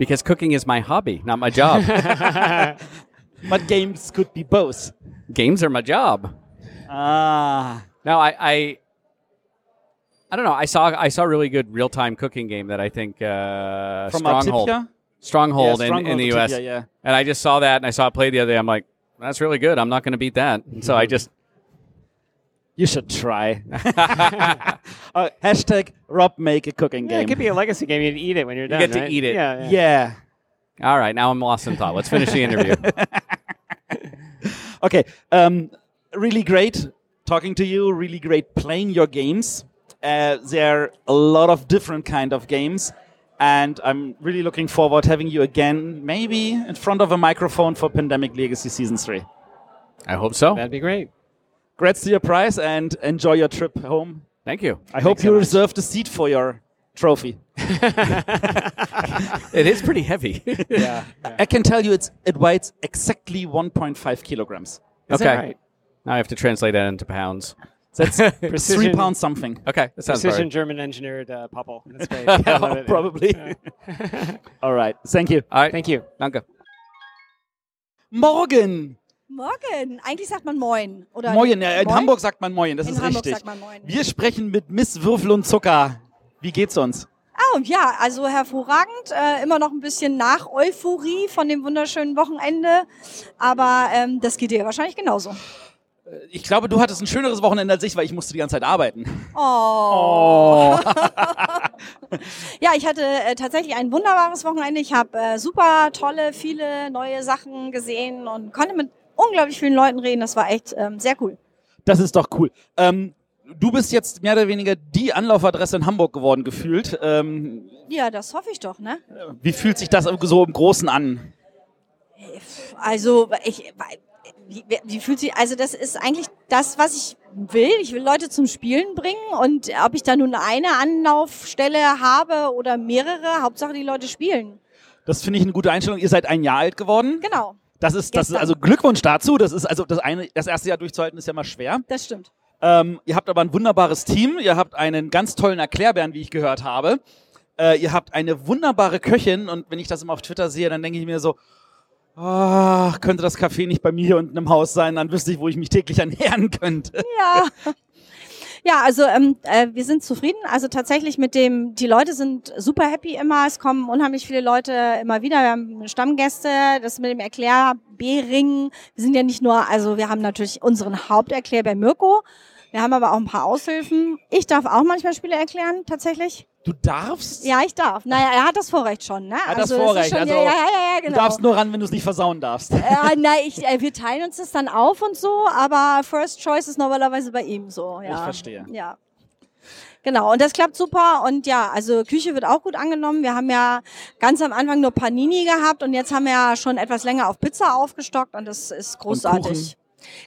[SPEAKER 8] because cooking is my hobby, not my job.
[SPEAKER 1] But games could be both.
[SPEAKER 8] Games are my job.
[SPEAKER 1] Ah.
[SPEAKER 8] No, I, I, I don't know. I saw I saw a really good real time cooking game that I think uh,
[SPEAKER 1] From
[SPEAKER 8] Stronghold,
[SPEAKER 1] Artipia?
[SPEAKER 8] Stronghold,
[SPEAKER 1] Yeah,
[SPEAKER 8] in, in
[SPEAKER 1] Stronghold
[SPEAKER 8] the U.S.
[SPEAKER 1] Artipia, yeah.
[SPEAKER 8] And I just saw that and I saw it play the other day. I'm like, that's really good. I'm not going to beat that. And so I just
[SPEAKER 1] You should try. uh, hashtag Rob make a cooking
[SPEAKER 7] Yeah,
[SPEAKER 1] game.
[SPEAKER 7] it could be a legacy game. You'd eat it when you're done.
[SPEAKER 8] You get to
[SPEAKER 7] right?
[SPEAKER 8] eat it.
[SPEAKER 7] Yeah. yeah.
[SPEAKER 1] yeah.
[SPEAKER 8] All right. Now I'm lost in thought. Let's finish the interview.
[SPEAKER 1] Okay. Um, really great talking to you. Really great playing your games. Uh, there are a lot of different kind of games, and I'm really looking forward having you again, maybe in front of a microphone for Pandemic Legacy Season Three.
[SPEAKER 8] I hope so.
[SPEAKER 7] That'd be great.
[SPEAKER 1] Congrats to your prize and enjoy your trip home.
[SPEAKER 8] Thank you.
[SPEAKER 1] I hope you
[SPEAKER 7] so much.
[SPEAKER 1] reserved a seat for your trophy.
[SPEAKER 8] It is pretty heavy.
[SPEAKER 7] Yeah.
[SPEAKER 1] I can tell you it's it weighs exactly 1.5 kilograms.
[SPEAKER 7] Is that
[SPEAKER 8] okay.
[SPEAKER 7] right?
[SPEAKER 8] Now I have to translate that into pounds.
[SPEAKER 1] That's three pounds something.
[SPEAKER 8] Okay. That sounds
[SPEAKER 7] Precision
[SPEAKER 8] right.
[SPEAKER 7] German engineered uh, Popple. That's great. I love it.
[SPEAKER 1] Probably. All right. Thank you.
[SPEAKER 8] All right.
[SPEAKER 7] Thank you.
[SPEAKER 8] Danke.
[SPEAKER 1] Morgen.
[SPEAKER 9] Morgen. Eigentlich sagt man Moin. Oder
[SPEAKER 1] Moin. Ja, in
[SPEAKER 9] Moin?
[SPEAKER 1] Hamburg sagt man Moin. Das
[SPEAKER 9] In
[SPEAKER 1] ist
[SPEAKER 9] Hamburg
[SPEAKER 1] richtig.
[SPEAKER 9] sagt man Moin.
[SPEAKER 1] Wir sprechen mit Miss Würfel und Zucker. Wie geht's uns?
[SPEAKER 9] Oh, ja, also hervorragend. Äh, immer noch ein bisschen nach Euphorie von dem wunderschönen Wochenende. Aber ähm, das geht dir wahrscheinlich genauso.
[SPEAKER 1] Ich glaube, du hattest ein schöneres Wochenende als ich, weil ich musste die ganze Zeit arbeiten.
[SPEAKER 9] Oh. ja, ich hatte äh, tatsächlich ein wunderbares Wochenende. Ich habe äh, super tolle, viele neue Sachen gesehen und konnte mit unglaublich vielen Leuten reden. Das war echt ähm, sehr cool.
[SPEAKER 1] Das ist doch cool. Ähm, du bist jetzt mehr oder weniger die Anlaufadresse in Hamburg geworden, gefühlt. Ähm,
[SPEAKER 9] Ja, das hoffe ich doch, ne?
[SPEAKER 1] wie fühlt sich das so im Großen an?
[SPEAKER 9] Also, ich, wie, fühlt sich, also das ist eigentlich das, was ich will. Ich will Leute zum Spielen bringen und ob ich da nun eine Anlaufstelle habe oder mehrere, Hauptsache die Leute spielen.
[SPEAKER 1] Das finde ich eine gute Einstellung. Ihr seid ein Jahr alt geworden.
[SPEAKER 9] Genau,
[SPEAKER 1] Das ist, das ist also Glückwunsch dazu. Das ist also das eine, das erste Jahr durchzuhalten ist ja mal schwer.
[SPEAKER 9] das stimmt.
[SPEAKER 1] Ähm, ihr habt aber ein wunderbares Team. Ihr habt einen ganz tollen Erklärbären, wie ich gehört habe. Äh, ihr habt eine wunderbare Köchin und wenn ich das immer auf Twitter sehe, dann denke ich mir so, ah, könnte das Café nicht bei mir hier unten im Haus sein, dann wüsste ich, wo ich mich täglich ernähren könnte.
[SPEAKER 9] Ja. Ja, also ähm, äh, wir sind zufrieden. Also tatsächlich mit dem, die Leute sind super happy immer. Es kommen unheimlich viele Leute immer wieder. Wir haben Stammgäste, das mit dem Erklärbäring. Wir sind ja nicht nur, also wir haben natürlich unseren Haupterklär bei Mirko. Wir haben aber auch ein paar Aushilfen. Ich darf auch manchmal Spiele erklären, tatsächlich.
[SPEAKER 1] Du darfst?
[SPEAKER 9] Ja, ich darf. Naja, er hat das Vorrecht schon, ne?
[SPEAKER 1] Hat das
[SPEAKER 9] ist
[SPEAKER 1] Vorrecht,
[SPEAKER 9] schon,
[SPEAKER 1] also
[SPEAKER 9] ja, ja, ja, ja, genau.
[SPEAKER 1] Du darfst nur ran, wenn du es nicht versauen darfst.
[SPEAKER 9] äh, nein, ich, äh, wir teilen uns das dann auf und so, aber First Choice ist normalerweise bei ihm so. Ja.
[SPEAKER 1] Ich verstehe.
[SPEAKER 9] Ja. Genau, und das klappt super. Und ja, also Küche wird auch gut angenommen. Wir haben ja ganz am Anfang nur Panini gehabt und jetzt haben wir ja schon etwas länger auf Pizza aufgestockt und das ist großartig.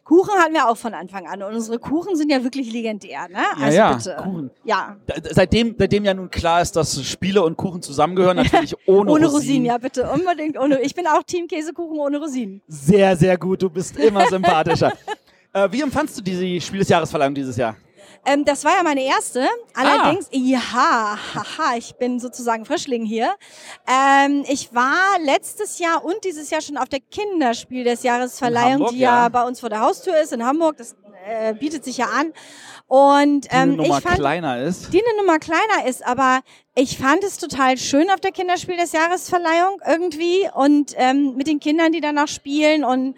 [SPEAKER 9] Kuchen hatten wir auch von Anfang an und unsere Kuchen sind ja wirklich legendär, ne?
[SPEAKER 1] Ja,
[SPEAKER 9] Also
[SPEAKER 1] ja,
[SPEAKER 9] bitte.
[SPEAKER 1] Kuchen.
[SPEAKER 9] Ja.
[SPEAKER 1] Seitdem, seitdem ja nun klar ist, dass Spiele und Kuchen zusammengehören, natürlich ohne,
[SPEAKER 9] Ohne
[SPEAKER 1] Rosinen.
[SPEAKER 9] Rosinen, ja bitte, unbedingt ohne. Ich bin auch Team Käsekuchen ohne Rosinen.
[SPEAKER 1] Sehr, sehr gut. Du bist immer sympathischer. äh, wie empfandst du die Spiel des Jahresverleihung dieses Jahr?
[SPEAKER 9] Ähm, das war ja meine erste. Allerdings, ja, haha, ich bin sozusagen Frischling hier. Ähm, ich war letztes Jahr und dieses Jahr schon auf der Kinderspiel des Jahresverleihung,
[SPEAKER 1] Hamburg,
[SPEAKER 9] die ja.
[SPEAKER 1] ja.
[SPEAKER 9] bei uns vor der Haustür ist in Hamburg. Das äh, bietet sich ja an. Und
[SPEAKER 1] Die
[SPEAKER 9] ähm,
[SPEAKER 1] eine Nummer
[SPEAKER 9] fand,
[SPEAKER 1] kleiner ist.
[SPEAKER 9] die eine Nummer kleiner ist, aber ich fand es total schön auf der Kinderspiel des Jahresverleihung irgendwie und ähm, mit den Kindern, die danach spielen und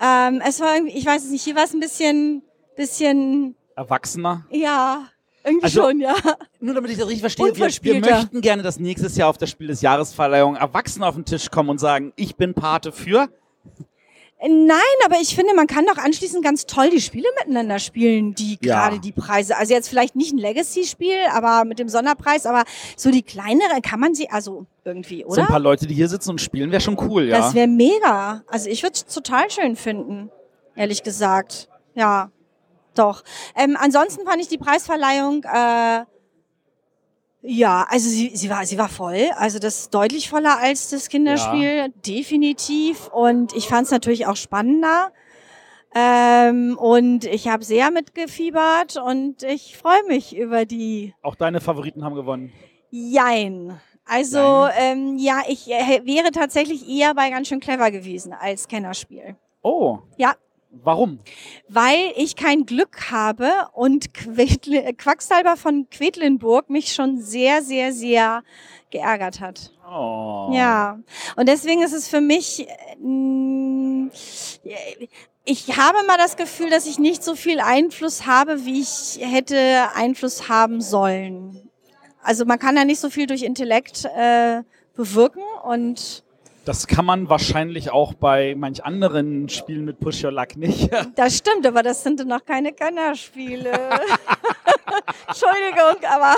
[SPEAKER 9] ähm, es war irgendwie, ich weiß es nicht, hier war es ein bisschen, bisschen,
[SPEAKER 1] Erwachsener.
[SPEAKER 9] ja, irgendwie
[SPEAKER 1] Also,
[SPEAKER 9] schon, ja.
[SPEAKER 1] Nur damit ich das richtig verstehe, wir, wir möchten gerne, dass nächstes Jahr auf der Spiel des Jahresverleihung Erwachsene auf den Tisch kommen und sagen, ich bin Pate für.
[SPEAKER 9] Nein, aber ich finde, man kann doch anschließend ganz toll die Spiele miteinander spielen, die
[SPEAKER 1] Ja.
[SPEAKER 9] gerade die Preise. Also jetzt vielleicht nicht ein Legacy-Spiel, aber mit dem Sonderpreis, aber so die kleinere kann man sie, also irgendwie,
[SPEAKER 1] So ein
[SPEAKER 9] oder?
[SPEAKER 1] paar Leute, die hier sitzen und spielen, wäre schon cool, ja.
[SPEAKER 9] Das wäre mega. Also ich würde es total schön finden, ehrlich gesagt. Ja, doch. Ähm, ansonsten fand ich die Preisverleihung, äh, ja, also sie, sie, war, sie war voll. Also das ist deutlich voller als das Kinderspiel, definitiv. Und ich fand es natürlich auch spannender. Ähm, und ich habe sehr mitgefiebert und ich freue mich über die
[SPEAKER 1] Auch deine Favoriten haben gewonnen.
[SPEAKER 9] Jein. Also ähm, ja, ich äh, wäre tatsächlich eher bei ganz schön clever gewesen als Kennerspiel.
[SPEAKER 1] Oh.
[SPEAKER 9] Ja.
[SPEAKER 1] Warum?
[SPEAKER 9] Weil ich kein Glück habe und Quacksalber von Quedlinburg mich schon sehr, sehr, sehr geärgert hat.
[SPEAKER 1] Oh.
[SPEAKER 9] Ja. Und deswegen ist es für mich, äh, ich habe mal das Gefühl, dass ich nicht so viel Einfluss habe, wie ich hätte Einfluss haben sollen. Also man kann ja nicht so viel durch Intellekt äh, bewirken und
[SPEAKER 1] Das kann man wahrscheinlich auch bei manch anderen Spielen mit Push Your Luck nicht.
[SPEAKER 9] das stimmt, aber das sind noch keine Kennerspiele. Entschuldigung, aber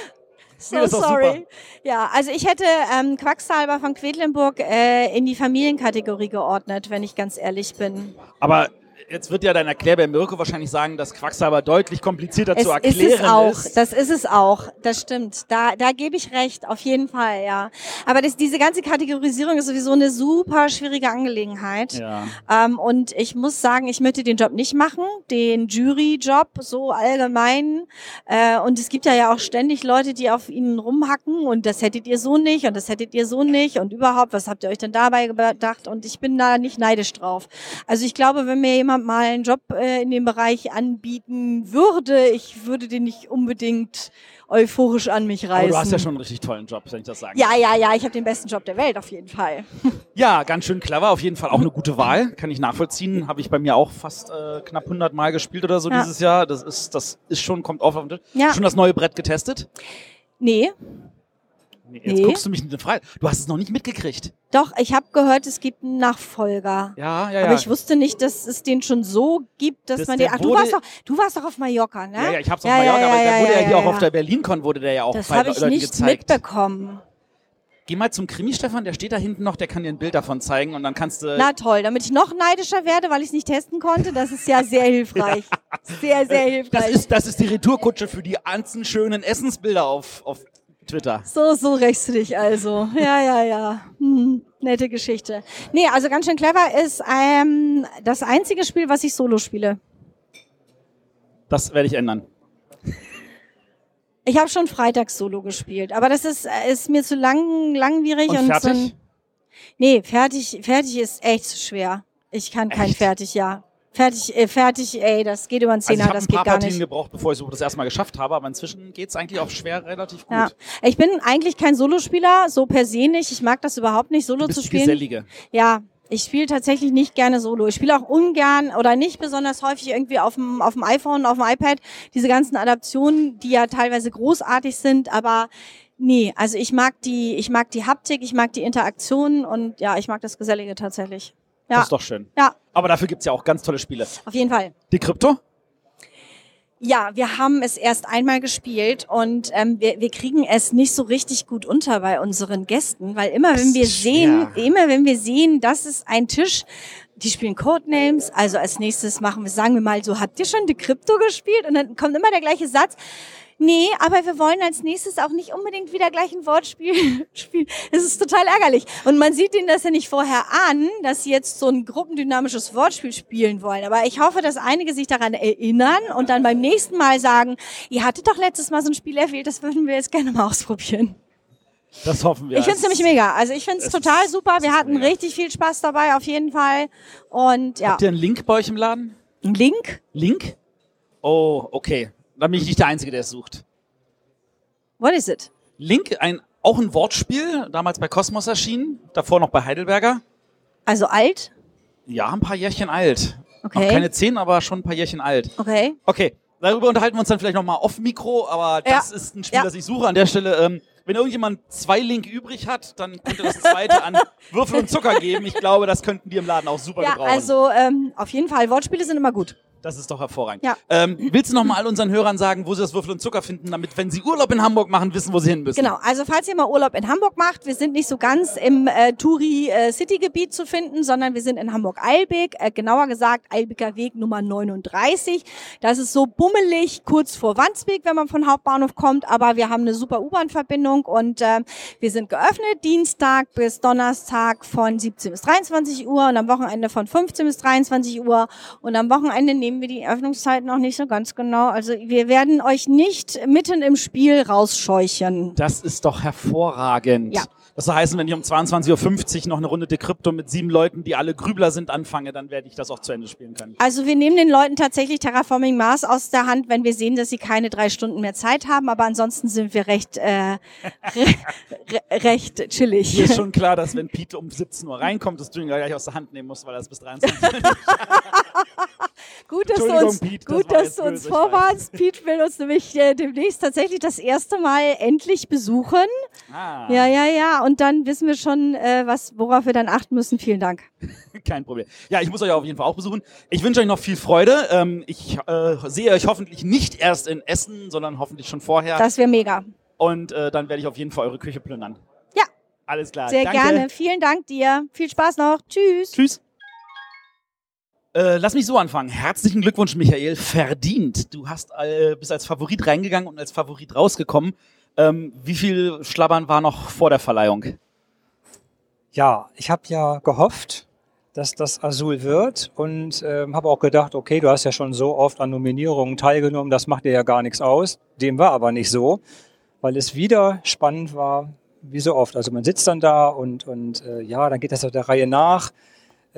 [SPEAKER 9] so
[SPEAKER 1] Nee,
[SPEAKER 9] sorry. Ja, also ich hätte ähm, Quacksalber von Quedlinburg äh, in die Familienkategorie geordnet, wenn ich ganz ehrlich bin.
[SPEAKER 1] Aber jetzt wird ja dein Erklärer Mirko wahrscheinlich sagen, dass Quacksalber deutlich komplizierter
[SPEAKER 9] Es
[SPEAKER 1] zu
[SPEAKER 9] ist
[SPEAKER 1] erklären
[SPEAKER 9] es auch,
[SPEAKER 1] ist.
[SPEAKER 9] das ist es auch, das stimmt. Da, da gebe ich recht, auf jeden Fall, ja. Aber das, diese ganze Kategorisierung ist sowieso eine super schwierige Angelegenheit.
[SPEAKER 1] Ja.
[SPEAKER 9] Ähm, und ich muss sagen, ich möchte den Job nicht machen, den Jury-Job so allgemein. Äh, und es gibt ja ja auch ständig Leute, die auf ihnen rumhacken und das hättet ihr so nicht und das hättet ihr so nicht und überhaupt, was habt ihr euch denn dabei gedacht? Und ich bin da nicht neidisch drauf. Also ich glaube, wenn mir jemand mal einen Job äh, in dem Bereich anbieten würde, ich würde den nicht unbedingt euphorisch an mich reißen.
[SPEAKER 1] Aber du hast ja schon einen richtig tollen Job, wenn ich das sagen
[SPEAKER 9] Ja, ja, ja, ich habe den besten Job der Welt auf jeden Fall.
[SPEAKER 1] Ja, ganz schön clever, auf jeden Fall auch eine gute Wahl, kann ich nachvollziehen. Habe ich bei mir auch fast äh, knapp 100 Mal gespielt oder so
[SPEAKER 9] Ja.
[SPEAKER 1] dieses Jahr. Das ist, das ist schon, kommt auf auf den Tisch.
[SPEAKER 9] Ja.
[SPEAKER 1] Schon das neue Brett getestet?
[SPEAKER 9] Nee,
[SPEAKER 1] Nee, jetzt
[SPEAKER 9] Nee.
[SPEAKER 1] guckst du mich in den Frei. Du hast es noch nicht mitgekriegt.
[SPEAKER 9] doch, ich habe gehört, es gibt einen Nachfolger.
[SPEAKER 1] Ja, ja, ja.
[SPEAKER 9] Aber ich wusste nicht, dass es den schon so gibt, dass
[SPEAKER 1] Das-
[SPEAKER 9] man den. Ach, du warst doch, du warst doch auf Mallorca, ne?
[SPEAKER 1] ja, ja, ich hab's auf
[SPEAKER 9] Ja,
[SPEAKER 1] Mallorca,
[SPEAKER 9] ja,
[SPEAKER 1] aber der wurde ja,
[SPEAKER 9] ja,
[SPEAKER 1] hier auch auf der BerlinCon wurde der ja auch
[SPEAKER 9] Das habe ich
[SPEAKER 1] Leuten
[SPEAKER 9] nicht
[SPEAKER 1] gezeigt.
[SPEAKER 9] mitbekommen.
[SPEAKER 1] Geh mal zum Krimi-Stefan, der steht da hinten noch, der kann dir ein Bild davon zeigen und dann kannst du.
[SPEAKER 9] Na toll, damit ich noch neidischer werde, weil ich es nicht testen konnte, das ist ja sehr hilfreich. Sehr, sehr hilfreich.
[SPEAKER 1] das ist, das ist die Retourkutsche für die ganzen schönen Essensbilder auf, auf Twitter.
[SPEAKER 9] so, so rächst du dich also. Ja, ja, ja. Hm, nette Geschichte. Nee, also ganz schön clever ist ähm, das einzige Spiel, was ich solo spiele.
[SPEAKER 1] Das werde ich ändern.
[SPEAKER 9] Ich habe schon freitags solo gespielt, aber das ist, äh, ist mir zu lang, langwierig
[SPEAKER 1] Und
[SPEAKER 9] und,
[SPEAKER 1] fertig?
[SPEAKER 9] so ein, Nee, fertig, fertig ist echt zu schwer. Ich kann kein
[SPEAKER 1] Echt?
[SPEAKER 9] fertig, ja. Fertig, äh, fertig, ey, das geht über einen
[SPEAKER 1] Also ich
[SPEAKER 9] Zehner,
[SPEAKER 1] habe
[SPEAKER 9] das
[SPEAKER 1] ein paar
[SPEAKER 9] geht gar
[SPEAKER 1] Partien
[SPEAKER 9] nicht.
[SPEAKER 1] gebraucht, bevor ich so das erstmal geschafft habe, aber inzwischen geht's eigentlich auch schwer relativ gut.
[SPEAKER 9] Ja. Ich bin eigentlich kein Solospieler, so per se nicht. Ich mag das überhaupt nicht, Solo
[SPEAKER 1] Du bist
[SPEAKER 9] zu spielen.
[SPEAKER 1] Gesellige.
[SPEAKER 9] Ja, ich spiele tatsächlich nicht gerne Solo. Ich spiele auch ungern oder nicht besonders häufig irgendwie auf dem, auf dem iPhone, auf dem iPad. Diese ganzen Adaptionen, die ja teilweise großartig sind, aber nee, also ich mag die, ich mag die Haptik, ich mag die Interaktion und ja, ich mag das Gesellige tatsächlich. Ja,
[SPEAKER 1] Das ist doch schön.
[SPEAKER 9] ja,
[SPEAKER 1] Aber dafür gibt's ja auch ganz tolle Spiele.
[SPEAKER 9] auf jeden Fall.
[SPEAKER 1] Die Krypto?
[SPEAKER 9] Ja, wir haben es erst einmal gespielt und ähm, wir, wir kriegen es nicht so richtig gut unter bei unseren Gästen, weil immer wenn wir sehen, immer wenn wir sehen, das ist ein Tisch, die spielen Codenames, also als nächstes machen wir, sagen wir mal so, habt ihr schon die Krypto gespielt? Und dann kommt immer der gleiche Satz. Nee, aber wir wollen als nächstes auch nicht unbedingt wieder gleich ein Wortspiel spielen. Es ist total ärgerlich. Und man sieht ihnen das ja nicht vorher an, dass sie jetzt so ein gruppendynamisches Wortspiel spielen wollen. Aber ich hoffe, dass einige sich daran erinnern und dann beim nächsten Mal sagen, ihr hattet doch letztes Mal so ein Spiel erwählt, das würden wir jetzt gerne mal ausprobieren.
[SPEAKER 1] Das hoffen wir.
[SPEAKER 9] Ich finde es nämlich mega. Also ich finde es total super. Wir hatten richtig viel Spaß dabei, auf jeden Fall. Und ja.
[SPEAKER 1] Habt ihr einen Link bei euch im Laden?
[SPEAKER 9] Ein Link?
[SPEAKER 1] Link? Oh, okay. Dann bin ich nicht der Einzige, der es sucht.
[SPEAKER 9] What is it?
[SPEAKER 1] Link, ein, auch ein Wortspiel, damals bei Cosmos erschienen, davor noch bei Heidelberger.
[SPEAKER 9] Also alt?
[SPEAKER 1] Ja, ein paar Jährchen alt.
[SPEAKER 9] Okay.
[SPEAKER 1] Noch keine zehn, aber schon ein paar Jährchen alt.
[SPEAKER 9] Okay.
[SPEAKER 1] Okay, darüber unterhalten wir uns dann vielleicht nochmal off-Mikro, aber das
[SPEAKER 9] Ja.
[SPEAKER 1] ist ein Spiel,
[SPEAKER 9] Ja.
[SPEAKER 1] das ich suche. An der Stelle, ähm, wenn irgendjemand zwei Link übrig hat, dann könnte das zweite an Würfel und Zucker geben. Ich glaube, das könnten die im Laden auch super
[SPEAKER 9] Ja,
[SPEAKER 1] gebrauchen.
[SPEAKER 9] also ähm, auf jeden Fall, Wortspiele sind immer gut.
[SPEAKER 1] Das ist doch hervorragend.
[SPEAKER 9] Ja.
[SPEAKER 1] Ähm, willst du noch mal all unseren Hörern sagen, wo sie das Würfel und Zucker finden, damit, wenn sie Urlaub in Hamburg machen, wissen, wo sie hin müssen?
[SPEAKER 9] Genau, also falls ihr mal Urlaub in Hamburg macht, wir sind nicht so ganz im äh, Touri-City-Gebiet zu finden, sondern wir sind in Hamburg-Eilbek, äh, genauer gesagt Eilbeker Weg Nummer 39. Das ist so bummelig kurz vor Wandsbek, wenn man von Hauptbahnhof kommt, aber wir haben eine super U-Bahn-Verbindung und äh, wir sind geöffnet Dienstag bis Donnerstag von 17 bis 23 Uhr und am Wochenende von 15 bis 23 Uhr und am Wochenende nehmen wir die Öffnungszeiten noch nicht so ganz genau. Also wir werden euch nicht mitten im Spiel rausscheuchen.
[SPEAKER 1] Das ist doch hervorragend.
[SPEAKER 9] Ja.
[SPEAKER 1] Das soll heißen, wenn ich um 22.50 Uhr noch eine Runde Decrypto mit sieben Leuten, die alle Grübler sind, anfange, dann werde ich das auch zu Ende spielen können.
[SPEAKER 9] Also wir nehmen den Leuten tatsächlich Terraforming Mars aus der Hand, wenn wir sehen, dass sie keine drei Stunden mehr Zeit haben. Aber ansonsten sind wir recht, äh, re re recht chillig.
[SPEAKER 1] Mir ist schon klar, dass wenn Pete um 17 Uhr reinkommt, dass du ihn gleich aus der Hand nehmen musst, weil er es bis 23 Uhr
[SPEAKER 9] Gut, dass du uns,
[SPEAKER 1] Pete, das
[SPEAKER 9] gut,
[SPEAKER 1] war
[SPEAKER 9] dass du uns vorwarnst. Pete will uns nämlich äh, demnächst tatsächlich das erste Mal endlich besuchen.
[SPEAKER 1] Ah,
[SPEAKER 9] Ja, ja, ja. Und dann wissen wir schon, äh, was, worauf wir dann achten müssen. Vielen Dank.
[SPEAKER 1] kein Problem. Ja, ich muss euch auf jeden Fall auch besuchen. Ich wünsche euch noch viel Freude. Ähm, ich äh, sehe euch hoffentlich nicht erst in Essen, sondern hoffentlich schon vorher.
[SPEAKER 9] Das wäre mega.
[SPEAKER 1] Und äh, dann werde ich auf jeden Fall eure Küche plündern.
[SPEAKER 9] Ja.
[SPEAKER 1] Alles klar.
[SPEAKER 9] Sehr
[SPEAKER 1] Danke.
[SPEAKER 9] gerne. Vielen Dank dir. Viel Spaß noch. Tschüss.
[SPEAKER 1] Tschüss. Äh, lass mich so anfangen. Herzlichen Glückwunsch, Michael. Verdient. Du hast äh, bist als Favorit reingegangen und als Favorit rausgekommen. Ähm, wie viel Schlabbern war noch vor der Verleihung?
[SPEAKER 10] Ja, ich habe ja gehofft, dass das Azul wird und ähm, habe auch gedacht, okay, du hast ja schon so oft an Nominierungen teilgenommen, das macht dir ja gar nichts aus. Dem war aber nicht so, weil es wieder spannend war, wie so oft. Also man sitzt dann da und, und äh, ja, dann geht das auf der Reihe nach.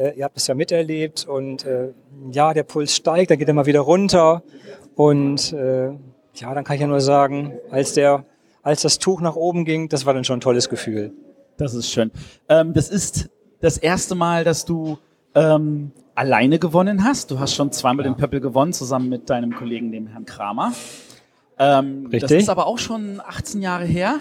[SPEAKER 10] Äh, ihr habt es ja miterlebt und äh, ja, der Puls steigt, dann geht er mal wieder runter und äh, ja, dann kann ich ja nur sagen, als der, als das Tuch nach oben ging, das war dann schon ein tolles Gefühl.
[SPEAKER 1] Das ist schön. Ähm, das ist das erste Mal, dass du ähm, alleine gewonnen hast. Du hast schon zweimal den Pöppel gewonnen, zusammen mit deinem Kollegen, dem Herrn Kramer. Ähm, Das
[SPEAKER 10] Richtig.
[SPEAKER 1] ist aber auch schon 18 Jahre her.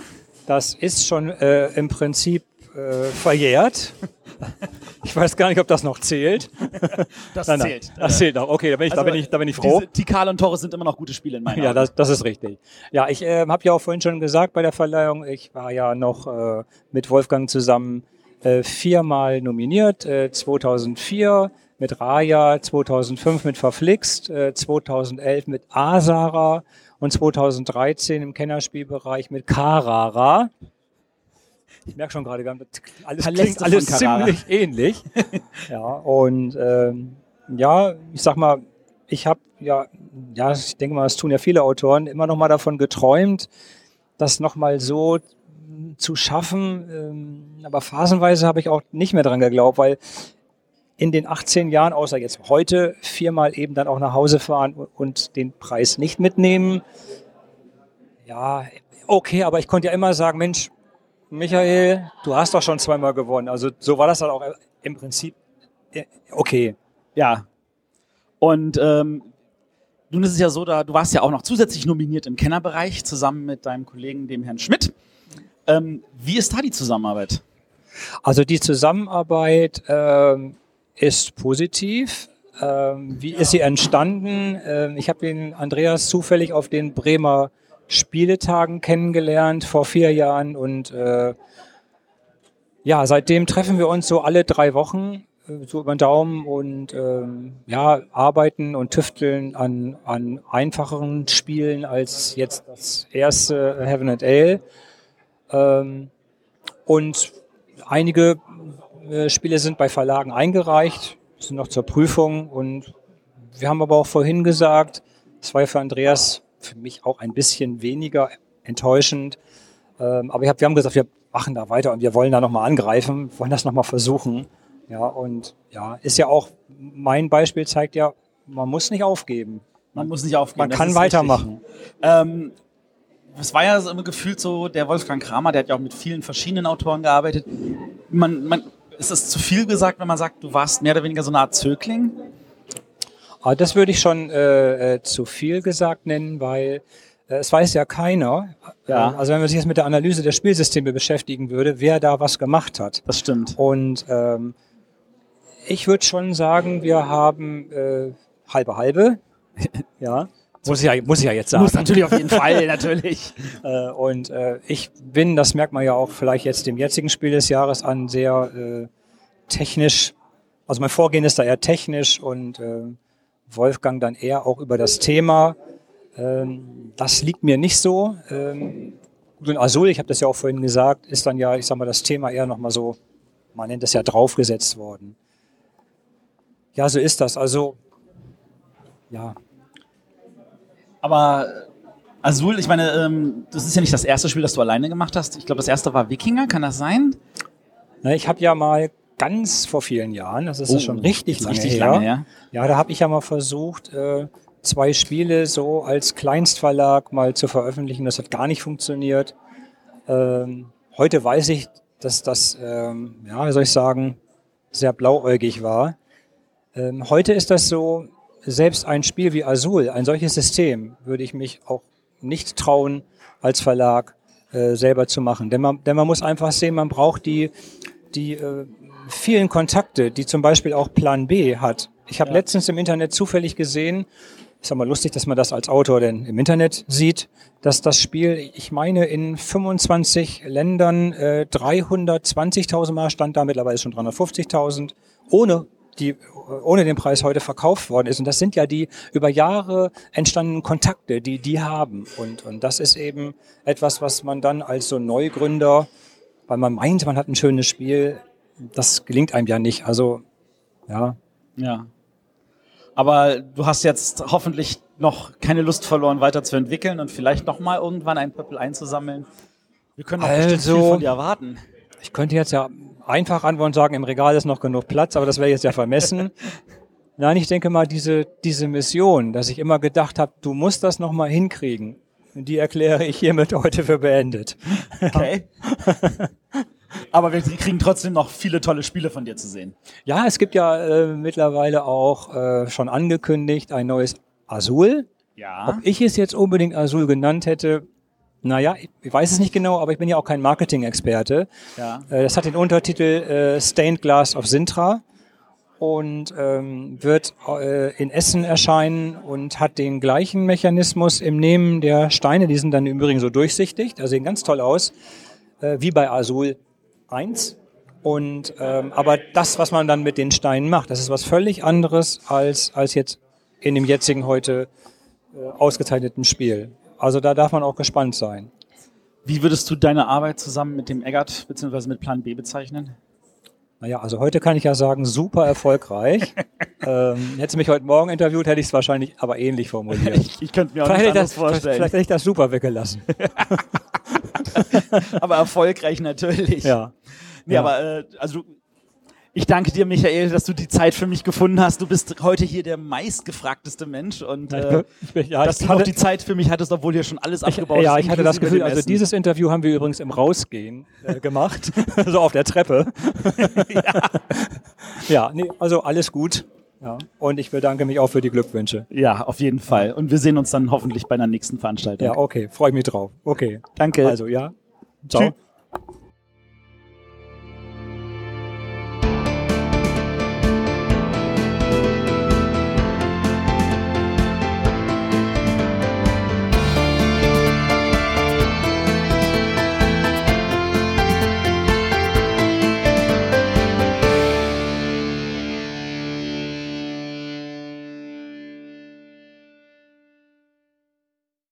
[SPEAKER 10] Das ist schon äh, im Prinzip äh, verjährt. Ich weiß gar nicht, ob das noch zählt.
[SPEAKER 1] Das
[SPEAKER 10] Nein, nein,
[SPEAKER 1] zählt.
[SPEAKER 10] Das zählt noch. Okay, da bin ich, da
[SPEAKER 1] Also,
[SPEAKER 10] bin ich, da bin ich froh.
[SPEAKER 1] Diese Tikal und Torres sind immer noch gute Spiele in meinen
[SPEAKER 10] Ja, das, das ist richtig. Ja, ich äh, habe ja auch vorhin schon gesagt bei der Verleihung, ich war ja noch äh, mit Wolfgang zusammen äh, viermal nominiert. Äh, 2004 mit Raya, 2005 mit Verflixt, äh, 2011 mit Asara und 2013 im Kennerspielbereich mit Karara. Ich merke schon gerade, alles
[SPEAKER 1] Paläste
[SPEAKER 10] klingt alles ziemlich ähnlich. ja, und ähm, ja, ich sag mal, ich habe ja, ja, ich denke mal, es tun ja viele Autoren, immer noch mal davon geträumt, das noch mal so zu schaffen. Ähm, aber phasenweise habe ich auch nicht mehr dran geglaubt, weil in den 18 Jahren, außer jetzt heute, viermal eben dann auch nach Hause fahren und den Preis nicht mitnehmen. Ja, okay, aber ich konnte ja immer sagen, Mensch, Michael, du hast doch schon zweimal gewonnen. Also so war das dann auch im Prinzip äh, okay.
[SPEAKER 1] Ja. Und ähm, nun ist es ja so, da du warst ja auch noch zusätzlich nominiert im Kennerbereich zusammen mit deinem Kollegen, dem Herrn Schmidt. Ähm, wie ist da die Zusammenarbeit?
[SPEAKER 10] Also die Zusammenarbeit ähm, ist positiv. Ähm, wie ist sie entstanden? Ähm, ich habe den Andreas zufällig auf den Bremer Spieletagen kennengelernt vor vier Jahren und äh, ja, seitdem treffen wir uns so alle drei Wochen äh, so über den Daumen und ähm, ja, arbeiten und tüfteln an, an einfacheren Spielen als jetzt das erste Heaven and Ale. Ähm, und einige äh, Spiele sind bei Verlagen eingereicht, sind noch zur Prüfung und wir haben aber auch vorhin gesagt, es war für Andreas für mich auch ein bisschen weniger enttäuschend. Ähm, aber ich hab, wir haben gesagt, wir machen da weiter und wir wollen da nochmal angreifen, wollen das nochmal versuchen. Ja, und ja, ist ja auch, mein Beispiel zeigt ja, man muss nicht aufgeben.
[SPEAKER 1] Man muss nicht aufgeben.
[SPEAKER 10] Man kann weitermachen.
[SPEAKER 1] Ähm, es war ja so immer gefühlt so, der Wolfgang Kramer, der hat ja auch mit vielen verschiedenen Autoren gearbeitet. Man, man, ist es zu viel gesagt, wenn man sagt, du warst mehr oder weniger so eine Art Zögling?
[SPEAKER 10] Aber das würde ich schon äh, äh, zu viel gesagt nennen, weil äh, es weiß ja keiner.
[SPEAKER 1] Ja.
[SPEAKER 10] Äh, Also wenn man sich jetzt mit der Analyse der Spielsysteme beschäftigen würde, wer da was gemacht hat.
[SPEAKER 1] Das stimmt.
[SPEAKER 10] Und ähm, ich würde schon sagen, wir haben äh, halbe halbe. ja. Muss ich ja, muss ich ja jetzt sagen.
[SPEAKER 1] Muss natürlich auf jeden Fall, natürlich.
[SPEAKER 10] Äh, und äh, ich bin, das merkt man ja auch vielleicht jetzt dem jetzigen Spiel des Jahres an, sehr äh, technisch, also mein Vorgehen ist da eher technisch und äh, Wolfgang dann eher auch über das Thema. Ähm, das liegt mir nicht so. Ähm, gut, und Azul, ich habe das ja auch vorhin gesagt, ist dann ja, ich sag mal, das Thema eher nochmal so, man nennt es ja draufgesetzt worden. Ja, so ist das. Also, ja,
[SPEAKER 1] Aber Azul, ich meine, ähm, das ist ja nicht das erste Spiel, das du alleine gemacht hast. Ich glaube, das erste war Wikinger, kann das sein?
[SPEAKER 10] Na, ich habe ja mal ganz vor vielen Jahren, das ist ja
[SPEAKER 1] Oh,
[SPEAKER 10] schon richtig lange
[SPEAKER 1] richtig
[SPEAKER 10] her.
[SPEAKER 1] lange her.
[SPEAKER 10] Ja, da habe ich ja mal versucht, äh, zwei Spiele so als Kleinstverlag mal zu veröffentlichen. Das hat gar nicht funktioniert. Ähm, heute weiß ich, dass das, ähm, ja, wie soll ich sagen, sehr blauäugig war. Ähm, heute ist das so, selbst ein Spiel wie Azul, ein solches System, würde ich mich auch nicht trauen, als Verlag äh, selber zu machen. Denn man, denn man muss einfach sehen, man braucht die, die äh, vielen Kontakte, die zum Beispiel auch Plan B hat. Ich habe letztens im Internet zufällig gesehen, ist aber lustig, dass man das als Autor denn im Internet sieht, dass das Spiel, ich meine, in 25 Ländern äh, 320.000 Mal stand da, mittlerweile schon 350.000, ohne die ohne den Preis heute verkauft worden ist. Und das sind ja die über Jahre entstandenen Kontakte, die die haben. Und, und das ist eben etwas, was man dann als so Neugründer, weil man meint, man hat ein schönes Spiel, das gelingt einem ja nicht. Also, ja.
[SPEAKER 1] Ja. Aber du hast jetzt hoffentlich noch keine Lust verloren, weiterzuentwickeln und vielleicht noch mal irgendwann ein Pöppel einzusammeln. Wir können noch
[SPEAKER 10] Also-
[SPEAKER 1] viel von dir erwarten.
[SPEAKER 10] Ich könnte jetzt ja einfach antworten und sagen, im Regal ist noch genug Platz, aber das wäre jetzt ja vermessen. Nein, ich denke mal, diese, diese Mission, dass ich immer gedacht habe, du musst das noch mal hinkriegen, die erkläre ich hiermit heute für beendet.
[SPEAKER 1] Okay. Aber wir kriegen trotzdem noch viele tolle Spiele von dir zu sehen.
[SPEAKER 10] Ja, es gibt ja äh, mittlerweile auch äh, schon angekündigt ein neues Azul.
[SPEAKER 1] Ja.
[SPEAKER 10] Ob ich es jetzt unbedingt Azul genannt hätte, naja, ich, ich weiß es nicht genau, aber ich bin ja auch kein Marketing-Experte.
[SPEAKER 1] Ja.
[SPEAKER 10] Äh, das hat den Untertitel äh, Stained Glass of Sintra und ähm, wird äh, in Essen erscheinen und hat den gleichen Mechanismus im Nehmen der Steine. Die sind dann im Übrigen so durchsichtig, da sehen ganz toll aus, äh, wie bei Azul 1. Und ähm, aber das, was man dann mit den Steinen macht, das ist was völlig anderes als als jetzt in dem jetzigen heute äh, ausgezeichneten Spiel. Also da darf man auch gespannt sein.
[SPEAKER 1] Wie würdest du deine Arbeit zusammen mit dem Eggert bzw. mit Plan B bezeichnen?
[SPEAKER 10] Naja, also heute kann ich ja sagen, super erfolgreich. ähm, hättest du mich heute Morgen interviewt, hätte ich es wahrscheinlich aber ähnlich formuliert.
[SPEAKER 1] Ich, ich könnte mir auch
[SPEAKER 10] vielleicht,
[SPEAKER 1] nicht
[SPEAKER 10] das, vielleicht,
[SPEAKER 1] vorstellen.
[SPEAKER 10] vielleicht hätte ich das super weggelassen.
[SPEAKER 1] aber erfolgreich natürlich.
[SPEAKER 10] Ja.
[SPEAKER 1] Nee,
[SPEAKER 10] Ja.
[SPEAKER 1] aber äh, also ich danke dir, Michael, dass du die Zeit für mich gefunden hast. Du bist heute hier der meistgefragteste Mensch und äh,
[SPEAKER 10] Ich bin- ja,
[SPEAKER 1] dass
[SPEAKER 10] ich
[SPEAKER 1] du noch
[SPEAKER 10] hatte-
[SPEAKER 1] die Zeit für mich hattest, obwohl hier schon alles
[SPEAKER 10] Ich,
[SPEAKER 1] abgebaut
[SPEAKER 10] ja,
[SPEAKER 1] ist.
[SPEAKER 10] ich hatte das Gefühl, also dieses Interview haben wir übrigens im Rausgehen äh, gemacht, so auf der Treppe. ja. nee, also alles gut. Ja. Und ich bedanke mich auch für die Glückwünsche.
[SPEAKER 1] Ja, auf jeden Fall. Und wir sehen uns dann hoffentlich bei einer nächsten Veranstaltung.
[SPEAKER 10] Ja, okay, freue ich mich drauf. Okay.
[SPEAKER 1] Danke.
[SPEAKER 10] Also ja. Ciao.
[SPEAKER 1] Tschüss.